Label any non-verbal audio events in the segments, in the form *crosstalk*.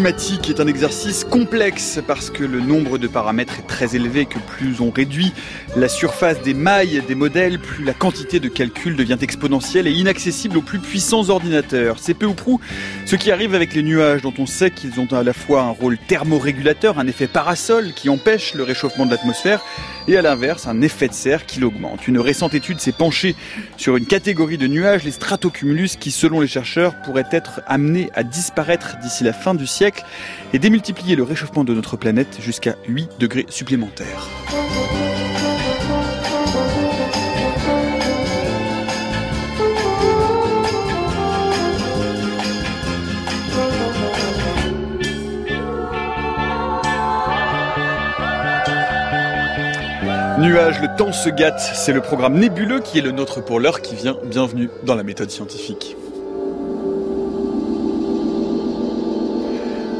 climatique est un exercice complexe parce que le nombre de paramètres est très élevé que plus on réduit la surface des mailles des modèles, plus la quantité de calcul devient exponentielle et inaccessible aux plus puissants ordinateurs. C'est peu ou prou ce qui arrive avec les nuages dont on sait qu'ils ont à la fois un rôle thermorégulateur, un effet parasol qui empêche le réchauffement de l'atmosphère et à l'inverse un effet de serre qui l'augmente. Une récente étude s'est penchée sur une catégorie de nuages, les stratocumulus, qui selon les chercheurs pourraient être amenés à disparaître d'ici la fin du siècle et démultiplier le réchauffement de notre planète jusqu'à 8 degrés supplémentaires. Nuages, le temps se gâte, c'est le programme nébuleux qui est le nôtre pour l'heure qui vient. Bienvenue dans la méthode scientifique.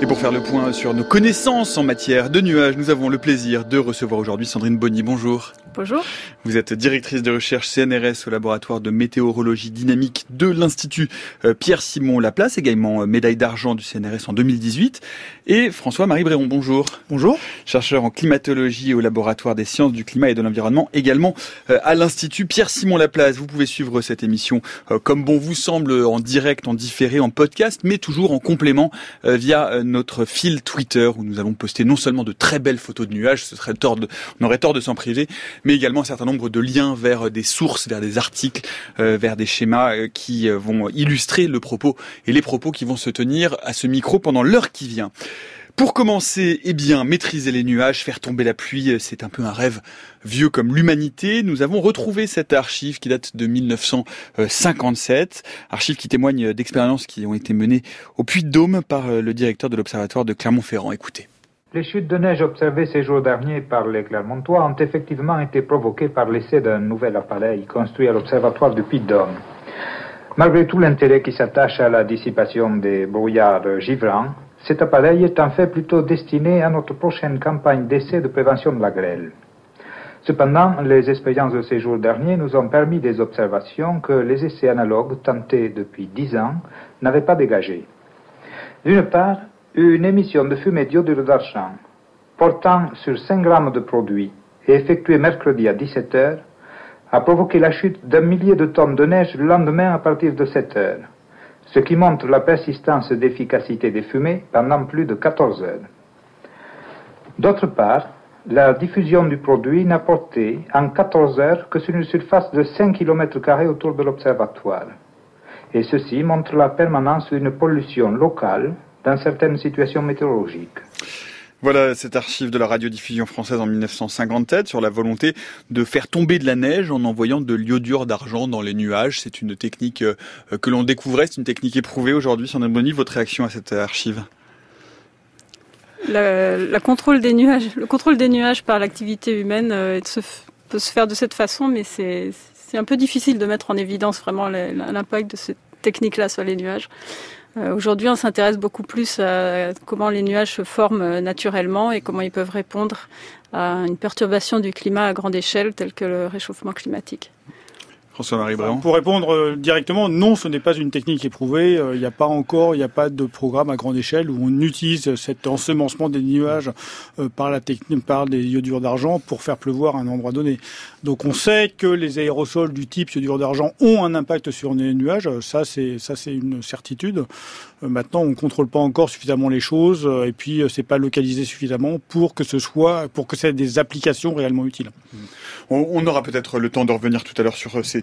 Et pour faire le point sur nos connaissances en matière de nuages, nous avons le plaisir de recevoir aujourd'hui Sandrine Bonny. Bonjour. Bonjour. Vous êtes directrice de recherche CNRS au laboratoire de météorologie dynamique de l'Institut euh, Pierre-Simon Laplace, également euh, médaille d'argent du CNRS en 2018. Et François-Marie Bréron, bonjour. Bonjour. Chercheur en climatologie au laboratoire des sciences du climat et de l'environnement, également euh, à l'Institut Pierre-Simon Laplace. Vous pouvez suivre cette émission comme bon vous semble en direct, en différé, en podcast, mais toujours en complément via notre fil Twitter où nous allons poster non seulement de très belles photos de nuages, ce serait tort de, on aurait tort de s'en priver, mais également un certain nombre de liens vers des sources, vers des articles, euh, vers des schémas euh, qui euh, vont illustrer le propos et les propos qui vont se tenir à ce micro pendant l'heure qui vient. Pour commencer, eh bien, maîtriser les nuages, faire tomber la pluie, c'est un peu un rêve vieux comme l'humanité. Nous avons retrouvé cette archive qui date de 1957, archive qui témoigne d'expériences qui ont été menées au Puy-de-Dôme par le directeur de l'Observatoire de Clermont-Ferrand. Écoutez. Les chutes de neige observées ces jours derniers par les Clermontois ont effectivement été provoquées par l'essai d'un nouvel appareil construit à l'Observatoire du Puy-de-Dôme. Malgré tout l'intérêt qui s'attache à la dissipation des brouillards givrants, cet appareil est en fait plutôt destiné à notre prochaine campagne d'essai de prévention de la grêle. Cependant, les expériences de ces jours derniers nous ont permis des observations que les essais analogues tentés depuis dix ans n'avaient pas dégagées. D'une part, une émission de fumée d'iodure d'argent portant sur 5 grammes de produit et effectuée mercredi à 17 heures a provoqué la chute d'un millier de tonnes de neige le lendemain à partir de 7 heures, ce qui montre la persistance d'efficacité des fumées pendant plus de 14 heures. D'autre part, la diffusion du produit n'a porté en 14 heures que sur une surface de 5 km autour de l'observatoire. Et ceci montre la permanence d'une pollution locale dans certaines situations météorologiques. Voilà cette archive de la radiodiffusion française en 1957 sur la volonté de faire tomber de la neige en envoyant de l'iodure d'argent dans les nuages. C'est une technique euh, que l'on découvrait, c'est une technique éprouvée aujourd'hui. Sandrine Bonny, votre réaction à cette archive? Le, contrôle des nuages, le contrôle des nuages par l'activité humaine euh, peut se faire de cette façon, mais c'est un peu difficile de mettre en évidence vraiment l'impact de cette technique-là sur les nuages. Euh, aujourd'hui, on s'intéresse beaucoup plus à comment les nuages se forment euh, naturellement et comment ils peuvent répondre à une perturbation du climat à grande échelle, telle que le réchauffement climatique. Pour répondre euh, directement, non, ce n'est pas une technique éprouvée. Il n'y a pas encore, il n'y a pas de programme à grande échelle où on utilise cet ensemencement des nuages par la technique, par des iodures d'argent pour faire pleuvoir à un endroit donné. Donc on sait que les aérosols du type iodure d'argent ont un impact sur les nuages. Ça, c'est ça, c'est une certitude. Euh, maintenant, on contrôle pas encore suffisamment les choses euh, et puis euh, c'est pas localisé suffisamment pour que ce soit, pour que ait des applications réellement utiles. On, aura peut-être le temps de revenir tout à l'heure sur ces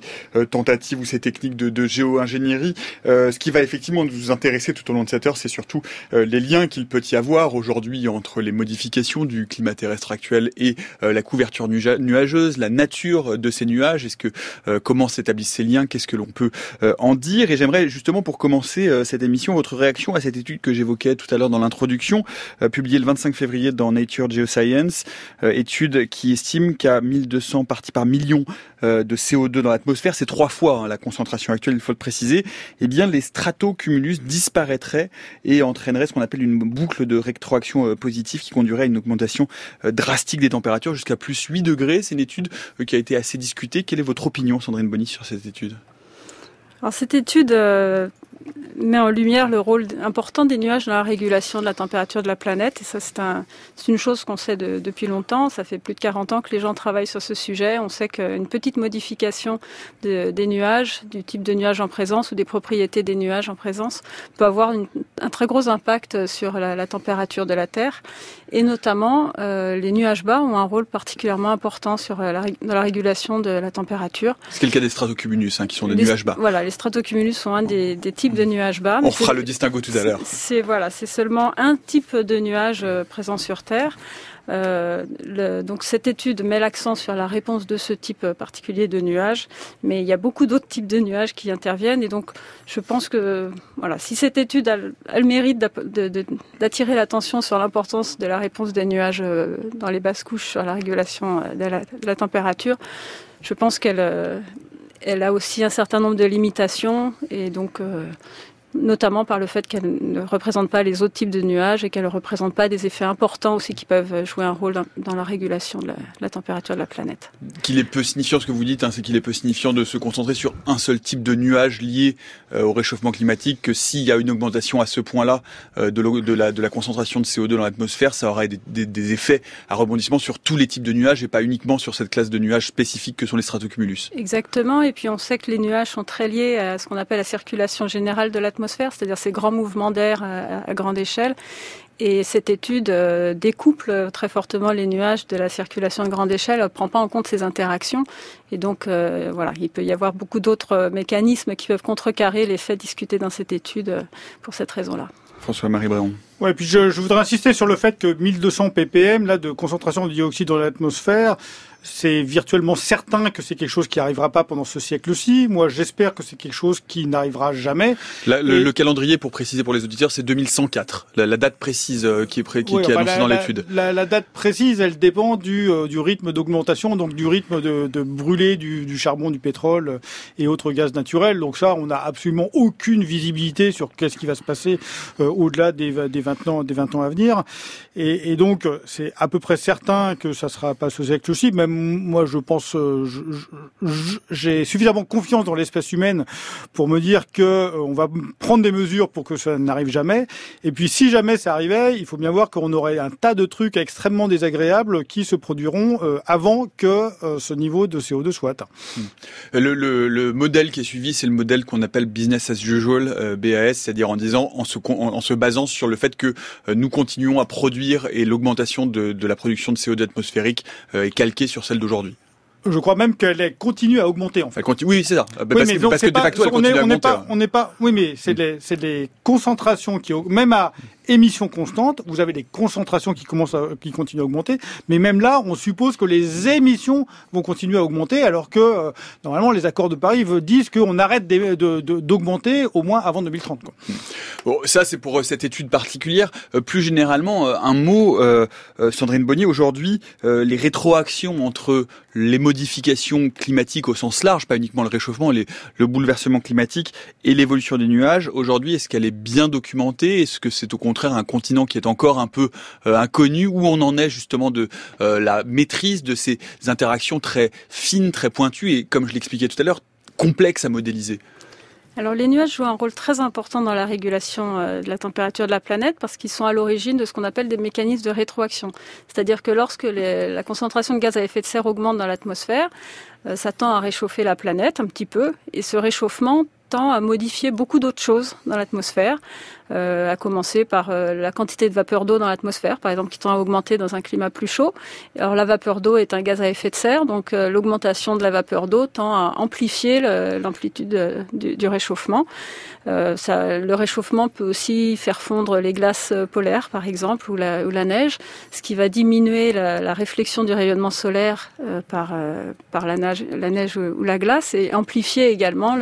tentatives ou ces techniques de, de géo-ingénierie. ce qui va effectivement nous intéresser tout au long de cette heure, c'est surtout les liens qu'il peut y avoir aujourd'hui entre les modifications du climat terrestre actuel et la couverture nuageuse, la nature de ces nuages. Est-ce que comment s'établissent ces liens? Qu'est-ce que l'on peut en dire? Et j'aimerais justement pour commencer cette émission votre réaction à cette étude que j'évoquais tout à l'heure dans l'introduction, euh, publiée le 25 février dans Nature Geoscience, euh, étude qui estime qu'à 1200 parties par million euh, de CO2 dans l'atmosphère, c'est trois fois hein, la concentration actuelle, il faut le préciser, eh bien les stratocumulus disparaîtraient et entraîneraient ce qu'on appelle une boucle de rétroaction positive qui conduirait à une augmentation drastique des températures jusqu'à plus 8 degrés. C'est une étude qui a été assez discutée. Quelle est votre opinion, Sandrine Bonny, sur cette étude? Alors cette étude met en lumière le rôle important des nuages dans la régulation de la température de la planète. Et ça, c'est un, une chose qu'on sait depuis longtemps. Ça fait plus de 40 ans que les gens travaillent sur ce sujet. On sait qu'une petite modification des nuages, du type de nuages en présence ou des propriétés des nuages en présence, peut avoir un très gros impact sur la, température de la Terre. Et notamment, euh, les nuages bas ont un rôle particulièrement important sur la, dans la régulation de la température. C'est le cas des stratocumulus, hein, qui sont des nuages bas. Voilà, les stratocumulus sont un des, types de nuages bas. On fera le distinguo tout à l'heure. C'est voilà, c'est seulement un type de nuage euh, présent sur Terre. Euh, le, donc cette étude met l'accent sur la réponse de ce type particulier de nuages, mais il y a beaucoup d'autres types de nuages qui interviennent et donc je pense que voilà, si cette étude a, le mérite d'attirer l'attention sur l'importance de la réponse des nuages euh, dans les basses couches sur la régulation de la, de la température, je pense qu'elle elle a aussi un certain nombre de limitations et donc euh, notamment par le fait qu'elle ne représente pas les autres types de nuages et qu'elle ne représente pas des effets importants aussi qui peuvent jouer un rôle dans, la régulation de la, température de la planète. Qu'il est peu signifiant, ce que vous dites, hein, c'est qu'il est peu signifiant de se concentrer sur un seul type de nuage lié euh, au réchauffement climatique, que s'il y a une augmentation à ce point-là euh, de, la, de la concentration de CO2 dans l'atmosphère, ça aura des, des, effets à rebondissement sur tous les types de nuages et pas uniquement sur cette classe de nuages spécifiques que sont les stratocumulus. Exactement, et puis on sait que les nuages sont très liés à ce qu'on appelle la circulation générale de l'atmosphère c'est-à-dire ces grands mouvements d'air à, grande échelle. Et cette étude euh, découple très fortement les nuages de la circulation à grande échelle, ne prend pas en compte ces interactions. Et donc, euh, voilà, il peut y avoir beaucoup d'autres mécanismes qui peuvent contrecarrer les faits discutés dans cette étude euh, pour cette raison-là. François-Marie Bréon. Ouais, puis je, je, voudrais insister sur le fait que 1200 ppm là de concentration de dioxyde dans l'atmosphère, c'est virtuellement certain que c'est quelque chose qui n'arrivera pas pendant ce siècle-ci. Moi, j'espère que c'est quelque chose qui n'arrivera jamais. le, calendrier, pour préciser pour les auditeurs, c'est 2104. La, date précise euh, qui est, pré, qui, est annoncée dans l'étude. La, date précise, elle dépend du, euh, du rythme d'augmentation, donc du rythme de, de brûler du, du, charbon, du pétrole euh, et autres gaz naturels. Donc ça, on n'a absolument aucune visibilité sur qu'est-ce qui va se passer au-delà des, des, 20 ans, des 20 ans à venir. Et, et donc, c'est à peu près certain que ça sera pas ce siècle-ci, même moi, je pense, euh, j'ai suffisamment confiance dans l'espèce humaine pour me dire que euh, on va prendre des mesures pour que ça n'arrive jamais. Et puis, si jamais ça arrivait, il faut bien voir qu'on aurait un tas de trucs extrêmement désagréables qui se produiront euh, avant que ce niveau de CO2 soit atteint. Hmm. Le, le, le modèle qui est suivi, c'est le modèle qu'on appelle business as usual, BAS, c'est-à-dire en disant, en, se basant sur le fait que nous continuons à produire et l'augmentation de, de, la production de CO2 atmosphérique est calquée sur celle d'aujourd'hui. Je crois même qu'elle continue à augmenter en fait. oui, c'est ça. Bah, parce, que, parce que de facto, elle continue à augmenter. Pas, on n'est pas. Oui, mais c'est des, des concentrations qui même à émissions constantes, vous avez des concentrations qui commencent à, qui continuent à augmenter, mais même là, on suppose que les émissions vont continuer à augmenter, alors que euh, normalement les accords de Paris disent qu'on arrête d'augmenter au moins avant 2030. Quoi. Bon, ça c'est pour euh, cette étude particulière. Euh, plus généralement, un mot, Sandrine Bonnier, aujourd'hui, les rétroactions entre les modifications climatiques au sens large, pas uniquement le réchauffement, les, le bouleversement climatique et l'évolution des nuages, aujourd'hui, est-ce qu'elle est bien documentée? Est-ce que c'est au contraire un continent qui est encore un peu euh, inconnu, où on en est justement de euh, la maîtrise de ces interactions très fines, très pointues et, comme je l'expliquais tout à l'heure, complexes à modéliser alors les nuages jouent un rôle très important dans la régulation euh, de la température de la planète parce qu'ils sont à l'origine de ce qu'on appelle des mécanismes de rétroaction. C'est-à-dire que lorsque la concentration de gaz à effet de serre augmente dans l'atmosphère, ça tend à réchauffer la planète un petit peu et ce réchauffement tend à modifier beaucoup d'autres choses dans l'atmosphère. Euh, à commencer par euh, la quantité de vapeur d'eau dans l'atmosphère, par exemple, qui tend à augmenter dans un climat plus chaud. Alors la vapeur d'eau est un gaz à effet de serre, donc euh, l'augmentation de la vapeur d'eau tend à amplifier l'amplitude du, réchauffement. Le réchauffement peut aussi faire fondre les glaces polaires, par exemple, ou la, neige, ce qui va diminuer la, réflexion du rayonnement solaire par, la, neige, ou la glace et amplifier également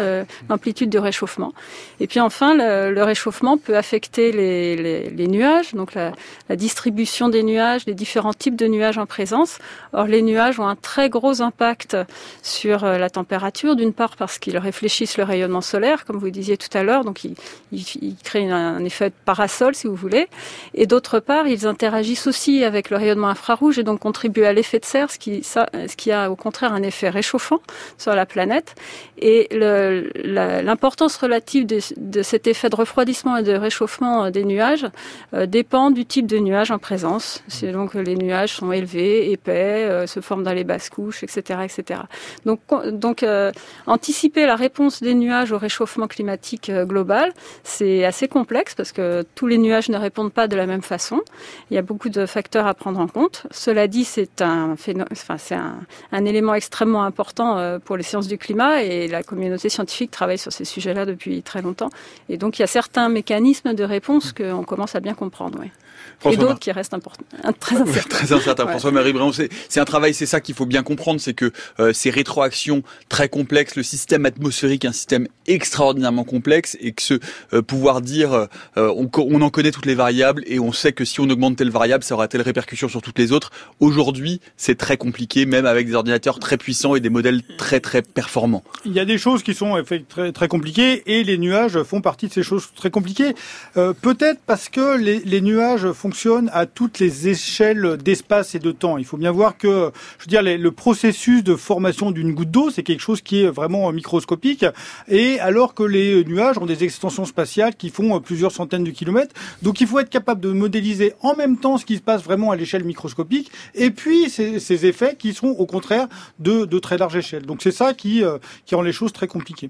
l'amplitude du réchauffement. Et puis enfin, le réchauffement peut affecter les, nuages, donc la, distribution des nuages, les différents types de nuages en présence. Or, les nuages ont un très gros impact sur euh, la température, d'une part parce qu'ils réfléchissent le rayonnement solaire, comme vous disiez tout à l'heure, donc ils, créent un effet parasol, si vous voulez, et d'autre part, ils interagissent aussi avec le rayonnement infrarouge et donc contribuent à l'effet de serre, ce qui, ça, ce qui a au contraire un effet réchauffant sur la planète. Et l'importance relative de, de, cet effet de refroidissement et de réchauffement des nuages euh, dépend du type de nuage en présence. C'est donc les nuages sont élevés, épais, euh, se forment dans les basses couches, etc., etc. Donc, donc euh, anticiper la réponse des nuages au réchauffement climatique global, c'est assez complexe parce que tous les nuages ne répondent pas de la même façon. Il y a beaucoup de facteurs à prendre en compte. Cela dit, c'est un, enfin, c'est un, élément extrêmement important pour les sciences du climat et la communauté scientifique travaille sur ces sujets-là depuis très longtemps. Et donc, il y a certains mécanismes de réponse qu'on commence à bien comprendre. Et d'autres qui restent importants, très incertains. *laughs* très incertains. François-Marie c'est un travail, c'est ça qu'il faut bien comprendre, c'est que euh, ces rétroactions très complexes, le système atmosphérique est un système extraordinairement complexe et que ce euh, pouvoir dire euh, on, on, en connaît toutes les variables et on sait que si on augmente telle variable, ça aura telle répercussion sur toutes les autres. Aujourd'hui, c'est très compliqué, même avec des ordinateurs très puissants et des modèles très très performants. Il y a des choses qui sont très très compliquées et les nuages font partie de ces choses très compliquées. Peut-être parce que les, les nuages fonctionne à toutes les échelles d'espace et de temps. Il faut bien voir que, je veux dire, le processus de formation d'une goutte d'eau, c'est quelque chose qui est vraiment microscopique. Et alors que les nuages ont des extensions spatiales qui font plusieurs centaines de kilomètres, donc il faut être capable de modéliser en même temps ce qui se passe vraiment à l'échelle microscopique, et puis ces, ces, effets qui sont au contraire de, de très large échelle. Donc c'est ça qui, euh, qui rend les choses très compliquées.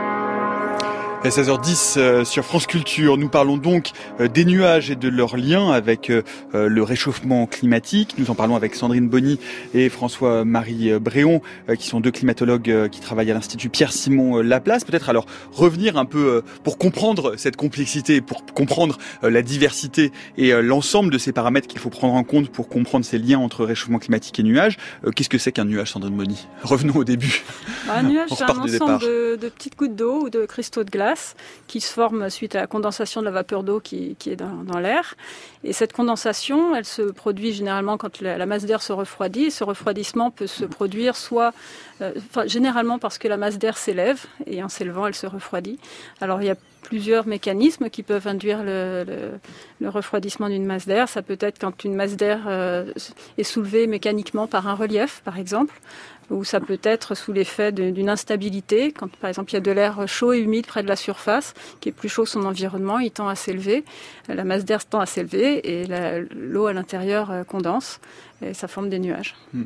À 16h10 euh, sur France Culture, nous parlons donc euh, des nuages et de leurs liens avec euh, le réchauffement climatique. Nous en parlons avec Sandrine Bonny et François-Marie Bréon, qui sont deux climatologues qui travaillent à l'Institut Pierre-Simon Laplace. Peut-être alors revenir un peu pour comprendre cette complexité, pour comprendre la diversité et l'ensemble de ces paramètres qu'il faut prendre en compte pour comprendre ces liens entre réchauffement climatique et nuages. Qu'est-ce que c'est qu'un nuage, Sandrine Bonny? Revenons au début. Un nuage, *laughs* c'est un ensemble de, de petites gouttes d'eau ou de cristaux de glace qui se forme suite à la condensation de la vapeur d'eau qui, est dans, l'air. Et cette condensation, elle se produit généralement quand la, masse d'air se refroidit. Ce refroidissement peut se produire soit, euh, généralement parce que la masse d'air s'élève et en s'élevant, elle se refroidit. Alors il y a plusieurs mécanismes qui peuvent induire le, refroidissement d'une masse d'air. Ça peut être quand une masse d'air euh, est soulevée mécaniquement par un relief, par exemple ou ça peut être sous l'effet d'une instabilité, quand par exemple il y a de l'air chaud et humide près de la surface, qui est plus chaud que son environnement, il tend à s'élever, la masse d'air tend à s'élever et l'eau à l'intérieur euh, condense et ça forme des nuages. Hmm.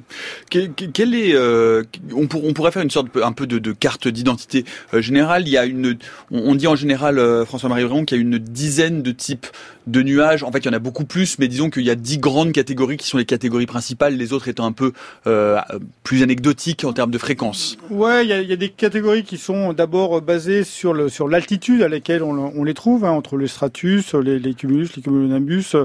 Quel, est, euh, on, pourrait faire une sorte un peu de, carte d'identité euh, générale. Il y a une, on, dit en général, euh, François-Marie Bréon, qu'il y a une dizaine de types de nuages. En fait, il y en a beaucoup plus, mais disons qu'il y a dix grandes catégories qui sont les catégories principales, les autres étant un peu plus anecdotiques en termes de fréquence. Ouais, il y a, des catégories qui sont d'abord basées sur le sur l'altitude à laquelle on, les trouve, hein, entre les stratus, les, cumulus, les cumulonimbus,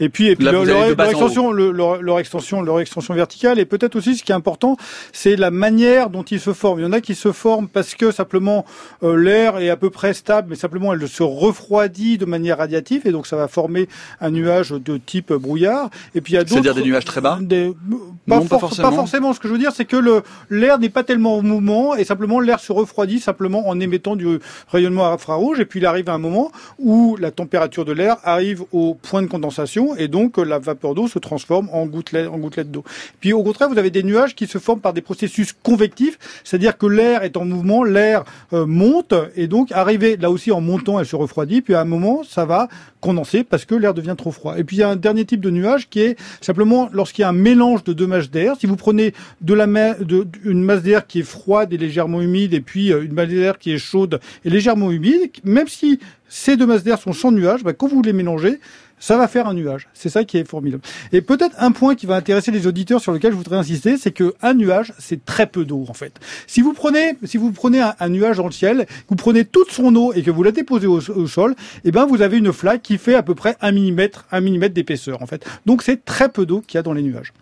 et puis et puis leur, extension, leur extension leur extension verticale. Et peut-être aussi, ce qui est important, c'est la manière dont ils se forment. Il y en a qui se forment parce que simplement euh, l'air est à peu près stable, mais simplement elle se refroidit de manière radiative, et donc ça va former un nuage de type brouillard. Et puis il y a d'autres. C'est-à-dire des nuages très bas. Des, pas, forcément. pas, forcément. Ce que je veux dire, c'est que le l'air n'est pas tellement en mouvement, et simplement l'air se refroidit simplement en émettant du rayonnement infrarouge. Et puis il arrive à un moment où la température de l'air arrive au point de condensation, et donc la vapeur d'eau se transforme en gouttelettes en d'eau. Puis au contraire, vous avez des nuages qui se forment par des processus convectifs, c'est-à-dire que l'air est en mouvement, l'air euh, monte et donc arrivé là aussi en montant, elle se refroidit. Puis à un moment, ça va condenser parce que l'air devient trop froid. Et puis il y a un dernier type de nuage qui est simplement lorsqu'il y a un mélange de deux masses d'air. Si vous prenez de la de, une masse d'air qui est froide et légèrement humide et puis euh, une masse d'air qui est chaude et légèrement humide, même si ces deux masses d'air sont sans nuage, bah, quand vous les mélangez, ça va faire un nuage. C'est ça qui est formidable. Et peut-être un point qui va intéresser les auditeurs sur lequel je voudrais insister, c'est que un nuage, c'est très peu d'eau en fait. Si vous prenez, si vous prenez un, nuage dans le ciel, vous prenez toute son eau et que vous la déposez au, sol, eh ben vous avez une flaque qui fait à peu près un millimètre, un millimètre d'épaisseur en fait. Donc c'est très peu d'eau qu'il y a dans les nuages.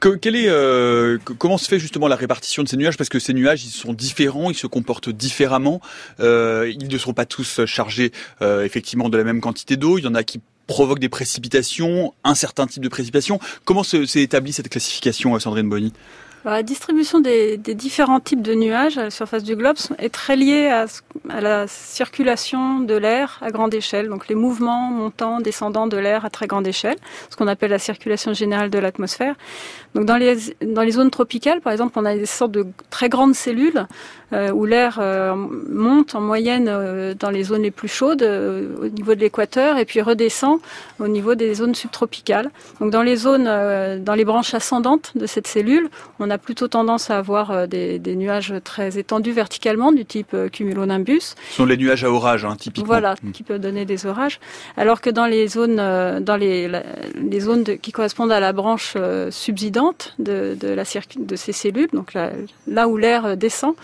Que, quel est, euh, comment se fait justement la répartition de ces nuages? Parce que ces nuages, ils sont différents, ils se comportent différemment. Euh, ils ne sont pas tous chargés euh, effectivement de la même quantité d'eau. Il y en a qui provoquent des précipitations, un certain type de précipitations. Comment s'est établie cette classification, Sandrine Bonny la distribution des, différents types de nuages à la surface du globe est très liée à, la circulation de l'air à grande échelle, donc les mouvements montants, descendants de l'air à très grande échelle, ce qu'on appelle la circulation générale de l'atmosphère. Donc dans les, dans les zones tropicales, par exemple, on a des sortes de très grandes cellules euh, où l'air euh, monte en moyenne euh, dans les zones les plus chaudes au niveau de l'équateur et puis redescend au niveau des zones subtropicales. Donc dans les zones, dans les branches ascendantes de cette cellule, on a plutôt tendance à avoir des, des nuages très étendus verticalement du type cumulonimbus. Ce sont les nuages à orage, hein, typiquement. Voilà, mm. qui peuvent donner des orages. Alors que dans les zones, dans les, les zones qui correspondent à la branche subsidente de, ces cellules, donc là, où l'air descend,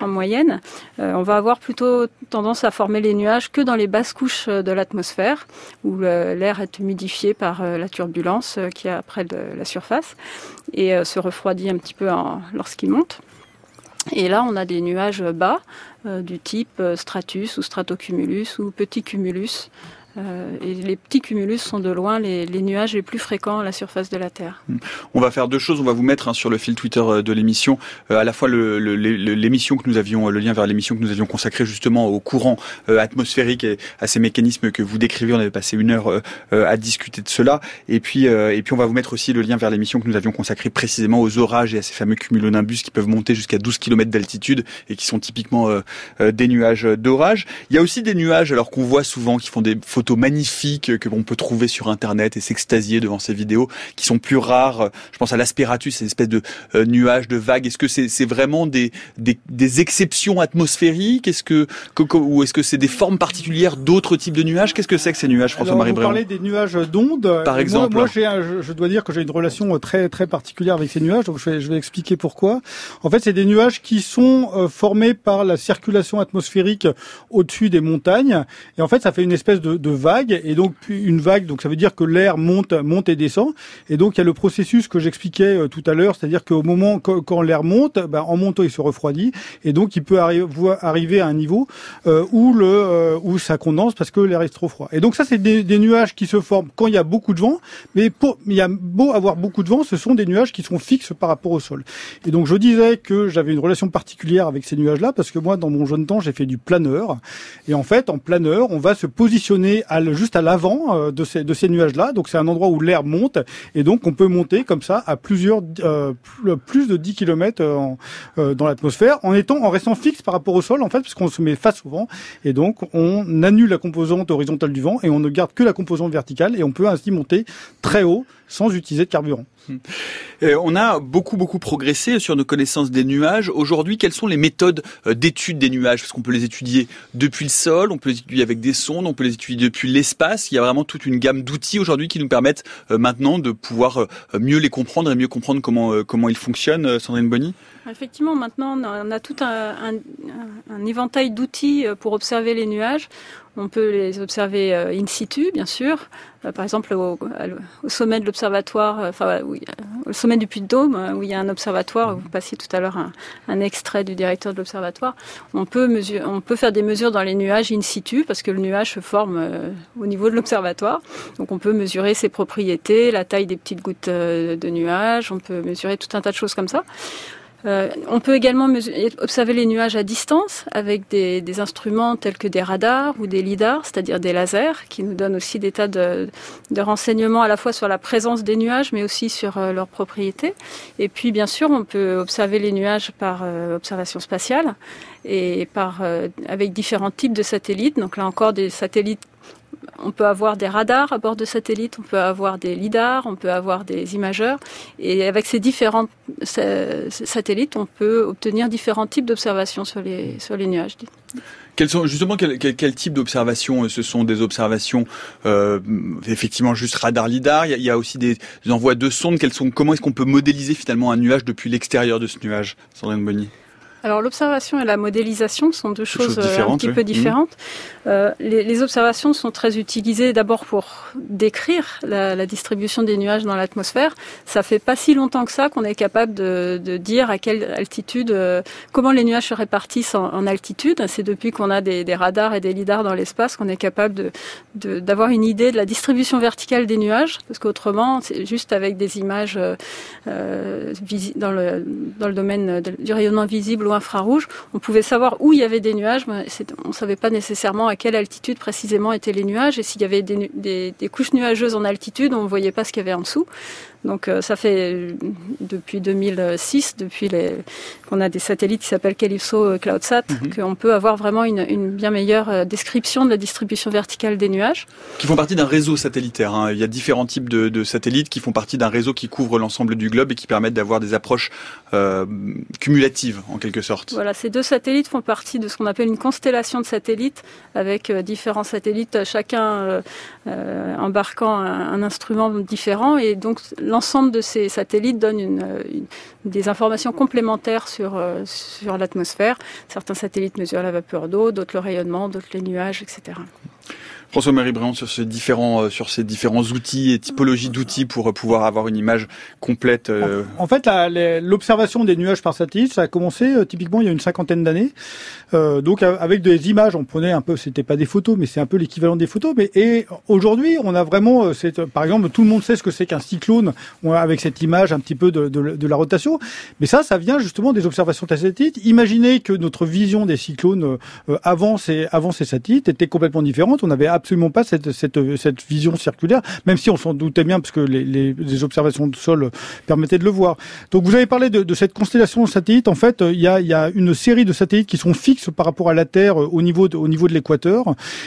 en moyenne, euh, on va avoir plutôt tendance à former les nuages que dans les basses couches de l'atmosphère, où l'air est humidifié par euh, la turbulence euh, qui est près de la surface et se refroidit un petit peu lorsqu'il monte. Et là, on a des nuages bas du type stratus ou stratocumulus ou petit cumulus euh, et les petits cumulus sont de loin les, nuages les plus fréquents à la surface de la Terre. On va faire deux choses. On va vous mettre hein, sur le fil Twitter euh, de l'émission euh, à la fois l'émission que nous avions, le lien vers l'émission que nous avions consacrée justement au courant atmosphérique et à ces mécanismes que vous décrivez. On avait passé une heure à discuter de cela. Et puis, et puis on va vous mettre aussi le lien vers l'émission que nous avions consacrée précisément aux orages et à ces fameux cumulonimbus qui peuvent monter jusqu'à 12 km d'altitude et qui sont typiquement des nuages d'orage. Il y a aussi des nuages alors qu'on voit souvent qui font des photos magnifiques que l'on peut trouver sur Internet et s'extasier devant ces vidéos qui sont plus rares. Je pense à l'aspiratus, ces espèces de euh, nuages, de vagues. Est-ce que c'est vraiment des, des, exceptions atmosphériques? Est-ce que, ou est-ce que c'est des formes particulières d'autres types de nuages? Qu'est-ce que c'est que ces nuages, François-Marie Vous parlez des nuages d'ondes. Par exemple. Moi, je, dois dire que j'ai une relation très très particulière avec ces nuages. Donc je vais, je vais expliquer pourquoi. En fait, c'est des nuages qui sont euh, formés par la circulation atmosphérique au-dessus des montagnes. Et en fait, ça fait une espèce de, de vague et donc une vague donc ça veut dire que l'air monte monte et descend. Et donc il y a le processus que j'expliquais euh, tout à l'heure c'est-à-dire qu'au moment quand, l'air monte ben, en montant il se refroidit. Et donc il peut arriver à un niveau euh, où le euh, où ça condense parce que l'air est trop froid. Et donc ça c'est des, des, nuages qui se forment quand il y a beaucoup de vent. Mais pour il y a beau avoir beaucoup de vent ce sont des nuages qui sont fixes par rapport au sol. Et donc je disais que j'avais une relation particulière avec ces nuages là parce que moi dans mon jeune temps j'ai fait du planeur. Et en fait en planeur on va se positionner juste à l'avant euh, de ces, de ces nuages-là. Donc c'est un endroit où l'air monte et donc on peut monter comme ça à plusieurs euh, plus de 10 km euh, dans l'atmosphère en étant en restant fixe par rapport au sol en fait parce qu'on se met face au vent et donc on annule la composante horizontale du vent et on ne garde que la composante verticale et on peut ainsi monter très haut sans utiliser de carburant. Euh, on a beaucoup beaucoup progressé sur nos connaissances des nuages. Aujourd'hui, quelles sont les méthodes euh, d'étude des nuages? Parce qu'on peut les étudier depuis le sol, on peut les étudier avec des sondes, on peut les étudier depuis l'espace. Il y a vraiment toute une gamme d'outils aujourd'hui qui nous permettent euh, maintenant de pouvoir mieux les comprendre et mieux comprendre comment comment ils fonctionnent. Sandrine Bonny Effectivement, maintenant on a tout un, un éventail d'outils pour observer les nuages. On peut les observer euh, in situ, bien sûr. Euh, par exemple, au, sommet de l'observatoire, euh, enfin, au sommet du Puy-de-Dôme, où il y a un observatoire. Vous passiez tout à l'heure un, extrait du directeur de l'observatoire. On peut on peut faire des mesures dans les nuages in situ parce que le nuage se forme au niveau de l'observatoire. Donc, on peut mesurer ses propriétés, la taille des petites gouttes de nuages. On peut mesurer tout un tas de choses comme ça. Euh, on peut également observer les nuages à distance avec des, instruments tels que des radars ou des lidars, c'est-à-dire des lasers, qui nous donnent aussi des tas de, renseignements à la fois sur la présence des nuages, mais aussi sur euh, leurs propriétés. Et puis, bien sûr, on peut observer les nuages par euh, observation spatiale et par avec différents types de satellites. Donc là encore, des satellites on peut avoir des radars à bord de satellites, on peut avoir des lidars, on peut avoir des imageurs. Et avec ces différents satellites, on peut obtenir différents types d'observations sur les, sur les nuages. Quels sont justement quel, quel, type d'observations Ce sont des observations euh, effectivement juste radar lidar? Il y, a, il y a aussi des, envois de sondes. Quels sont Comment est-ce qu'on peut modéliser finalement un nuage depuis l'extérieur de ce nuage, Sandrine Bonny? Alors l'observation et la modélisation sont deux choses, euh, un petit peu différentes. Mmh. Euh, les, observations sont très utilisées d'abord pour décrire la, distribution des nuages dans l'atmosphère. Ça fait pas si longtemps que ça qu'on est capable de, dire à quelle altitude, euh, comment les nuages se répartissent en, altitude. C'est depuis qu'on a des, radars et des lidars dans l'espace qu'on est capable d'avoir une idée de la distribution verticale des nuages, parce qu'autrement, c'est juste avec des images euh, dans, le, domaine du rayonnement visible infrarouge, on pouvait savoir où il y avait des nuages, mais on ne savait pas nécessairement à quelle altitude précisément étaient les nuages, et s'il y avait des, couches nuageuses en altitude, on ne voyait pas ce qu'il y avait en dessous. Donc euh, ça fait euh, depuis 2006, depuis qu'on a des satellites qui s'appellent Calypso euh, CloudSat, mhm. qu'on peut avoir vraiment une, une, bien meilleure description de la distribution verticale des nuages. Qui font partie d'un réseau satellitaire. Hein. Il y a différents types de, de, satellites qui font partie d'un réseau qui couvre l'ensemble du globe et qui permettent d'avoir des approches euh, cumulatives en quelque sorte. Voilà, ces deux satellites font partie de ce qu'on appelle une constellation de satellites avec différents satellites, chacun euh, embarquant un, un, instrument différent et donc l'ensemble de ces satellites donne une, des informations complémentaires euh, sur l'atmosphère. Certains satellites mesurent la vapeur d'eau, d'autres le rayonnement, d'autres les nuages, etc. François-Marie Briand sur ces différents euh, sur ces différents outils et typologies d'outils pour euh, pouvoir avoir une image complète. Euh... En, fait, l'observation des nuages par satellite, ça a commencé typiquement il y a une cinquantaine d'années. Donc avec des images, on prenait un peu, c'était pas des photos, mais c'est un peu l'équivalent des photos. Mais et aujourd'hui, on a vraiment, par exemple, tout le monde sait ce que c'est qu'un cyclone avec cette image un petit peu de, la rotation. Mais ça, ça vient justement des observations satellites. Imaginez que notre vision des cyclones avant ces avant satellites était complètement différente. On avait absolument pas cette, cette, cette vision circulaire, même si on s'en doutait bien parce que les, les, observations de sol permettaient de le voir. Donc vous avez parlé de, cette constellation de satellites. En fait, il y a, y a une série de satellites qui sont fixes par rapport à la Terre au niveau de, de l'équateur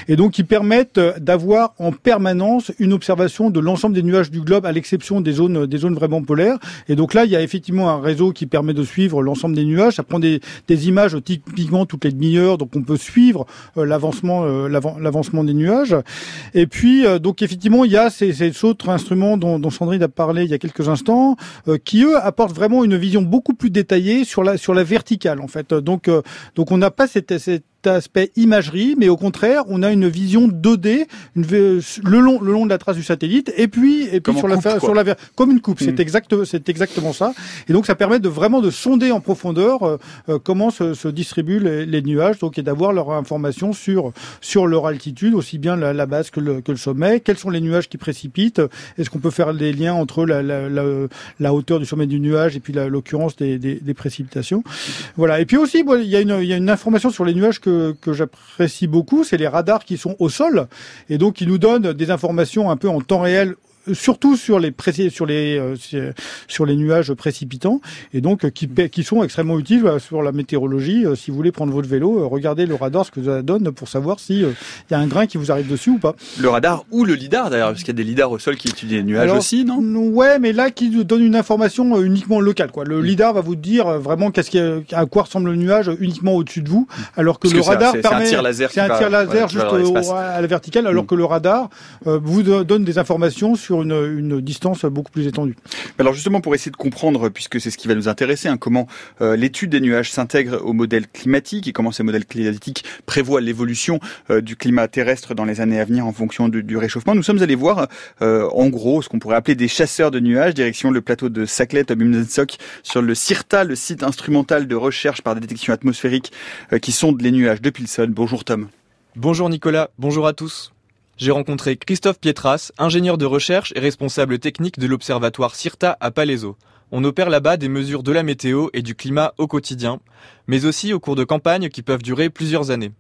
et donc qui permettent d'avoir en permanence une observation de l'ensemble des nuages du globe à l'exception des zones, des zones vraiment polaires. Et donc là, il y a effectivement un réseau qui permet de suivre l'ensemble des nuages. Ça prend des, des images typiquement toutes les demi-heures, donc on peut suivre euh, euh, l'avancement des nuages. Et puis, euh, donc effectivement, il y a ces, autres instruments dont, Sandrine a parlé il y a quelques instants, euh, qui eux apportent vraiment une vision beaucoup plus détaillée sur la sur la verticale en fait. Donc euh, donc on n'a pas cette aspect imagerie, mais au contraire, on a une vision 2D une, le long le long de la trace du satellite, et puis et puis sur, coupe, la, sur la comme une coupe. Mmh. C'est exact c'est exactement ça. Et donc ça permet de vraiment de sonder en profondeur euh, euh, comment se, se distribuent les, les, nuages, donc et d'avoir leur information sur sur leur altitude, aussi bien la, la base que le, que le sommet. Quels sont les nuages qui précipitent? Est-ce qu'on peut faire des liens entre la, la, hauteur du sommet du nuage et puis l'occurrence des, des, des, précipitations? Voilà. Et puis aussi, bon, il y il y a une information sur les nuages que que, j'apprécie beaucoup, c'est les radars qui sont au sol. Et donc qui nous donnent des informations un peu en temps réel surtout sur les sur les euh, sur les nuages précipitants et donc euh, qui qui sont extrêmement utiles euh, sur la météorologie. si vous voulez prendre votre vélo, regardez le radar ce que ça donne pour savoir si il y a un grain qui vous arrive dessus ou pas. Le radar ou le lidar d'ailleurs, parce qu'il y a des lidars au sol qui étudient les nuages aussi, non? Ouais, mais là qui donne une information uniquement locale. Quoi. Le lidar va vous dire vraiment qu'est-ce à quoi ressemble le nuage uniquement au-dessus de vous, alors que, le radar c'est un tir laser, c'est un tir laser juste à la verticale, alors mm. que le radar vous donne des informations sur une, une, distance beaucoup plus étendue. Alors justement, pour essayer de comprendre, puisque c'est ce qui va nous intéresser, hein, comment euh, l'étude des nuages s'intègre au modèle climatique et comment ces modèles climatiques prévoient l'évolution euh, du climat terrestre dans les années à venir en fonction du, du réchauffement, nous sommes allés voir euh, en gros ce qu'on pourrait appeler des chasseurs de nuages, direction le plateau de Saclay, Obimnensok, sur le CIRTA, le site instrumental de recherche par détection atmosphérique euh, qui sonde les nuages depuis le sol. Bonjour Tom. Bonjour Nicolas, bonjour à tous j'ai rencontré Christophe Pietras, ingénieur de recherche et responsable technique de l'observatoire CIRTA à Palaiso. On opère là-bas des mesures de la météo et du climat au quotidien, mais aussi au cours de campagnes qui peuvent durer plusieurs années.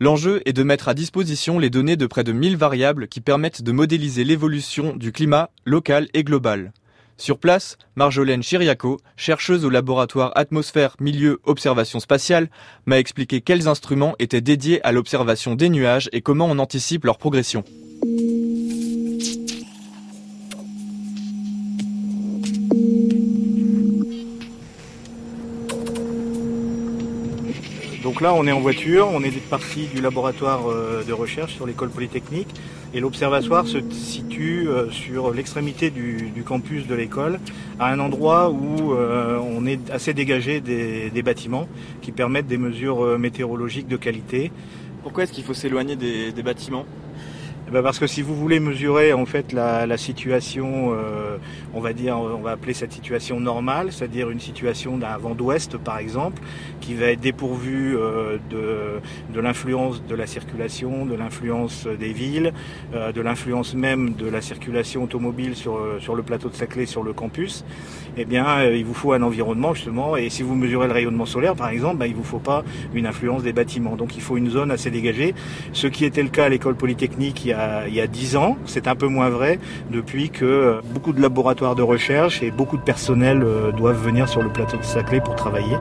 L'enjeu est de mettre à disposition les données de près de 1000 variables qui permettent de modéliser l'évolution du climat local et global. Sur place, Marjolaine Chiriaco, chercheuse au laboratoire Atmosphère Milieu Observation Spatiale, m'a expliqué quels instruments étaient dédiés à l'observation des nuages et comment on anticipe leur progression. Donc là, on est en voiture, on est parti du laboratoire euh, de recherche sur l'école polytechnique et l'observatoire se situe euh, sur l'extrémité du, campus de l'école, à un endroit où euh, on est assez dégagé des, bâtiments qui permettent des mesures météorologiques de qualité. Pourquoi est-ce qu'il faut s'éloigner des bâtiments? Ben, parce que si vous voulez mesurer en fait la, situation, euh, on va dire, on va appeler cette situation normale, c'est-à-dire une situation d'un vent d'ouest par exemple, qui va être dépourvu euh, de, de l'influence de la circulation, de l'influence des villes, euh, de l'influence même de la circulation automobile sur, sur le plateau de Saclay, sur le campus, eh bien il vous faut un environnement justement, et si vous mesurez le rayonnement solaire par exemple, ben, il vous faut pas une influence des bâtiments, donc il faut une zone assez dégagée, ce qui était le cas à l'école polytechnique il y a il y a 10 ans. C'est un peu moins vrai depuis que euh, beaucoup de laboratoires de recherche et beaucoup de personnel euh, doivent venir sur le plateau de Saclay pour travailler.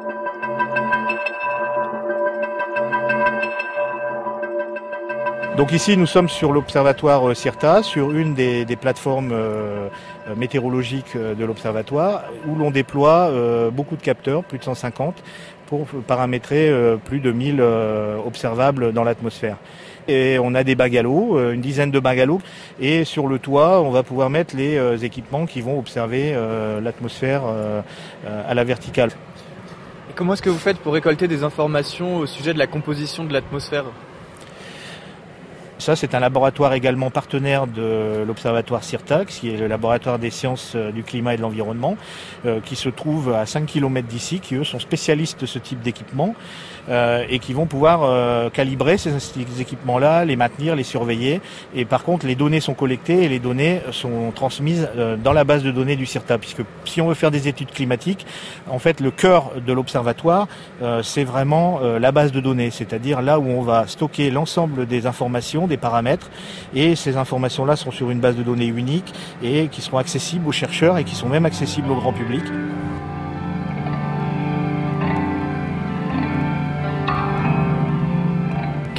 Donc ici, nous sommes sur l'observatoire CIRTA, sur une des, plateformes euh, météorologiques de l'observatoire, où l'on déploie beaucoup de capteurs, plus de 150, pour paramétrer plus de 1000 observables dans l'atmosphère. Et on a des euh, une dizaine de bagalos. Et sur le toit, on va pouvoir mettre les euh, équipements qui vont observer euh, l'atmosphère à la verticale. Et comment est-ce que vous faites pour récolter des informations au sujet de la composition de l'atmosphère? Ça, c'est un laboratoire également partenaire de l'Observatoire CIRTAX, qui est le laboratoire des sciences du climat et de l'environnement, qui se trouve à 5 km d'ici, qui eux sont spécialistes de ce type d'équipement. Euh, et qui vont pouvoir euh, calibrer ces, équipements-là, les maintenir, les surveiller. Et par contre, les données sont collectées et les données sont transmises euh, dans la base de données du CIRTA, puisque si on veut faire des études climatiques, en fait, le cœur de l'observatoire, c'est vraiment la base de données, c'est-à-dire là où on va stocker l'ensemble des informations, des paramètres, et ces informations-là sont sur une base de données unique et qui seront accessibles aux chercheurs et qui sont même accessibles au grand public.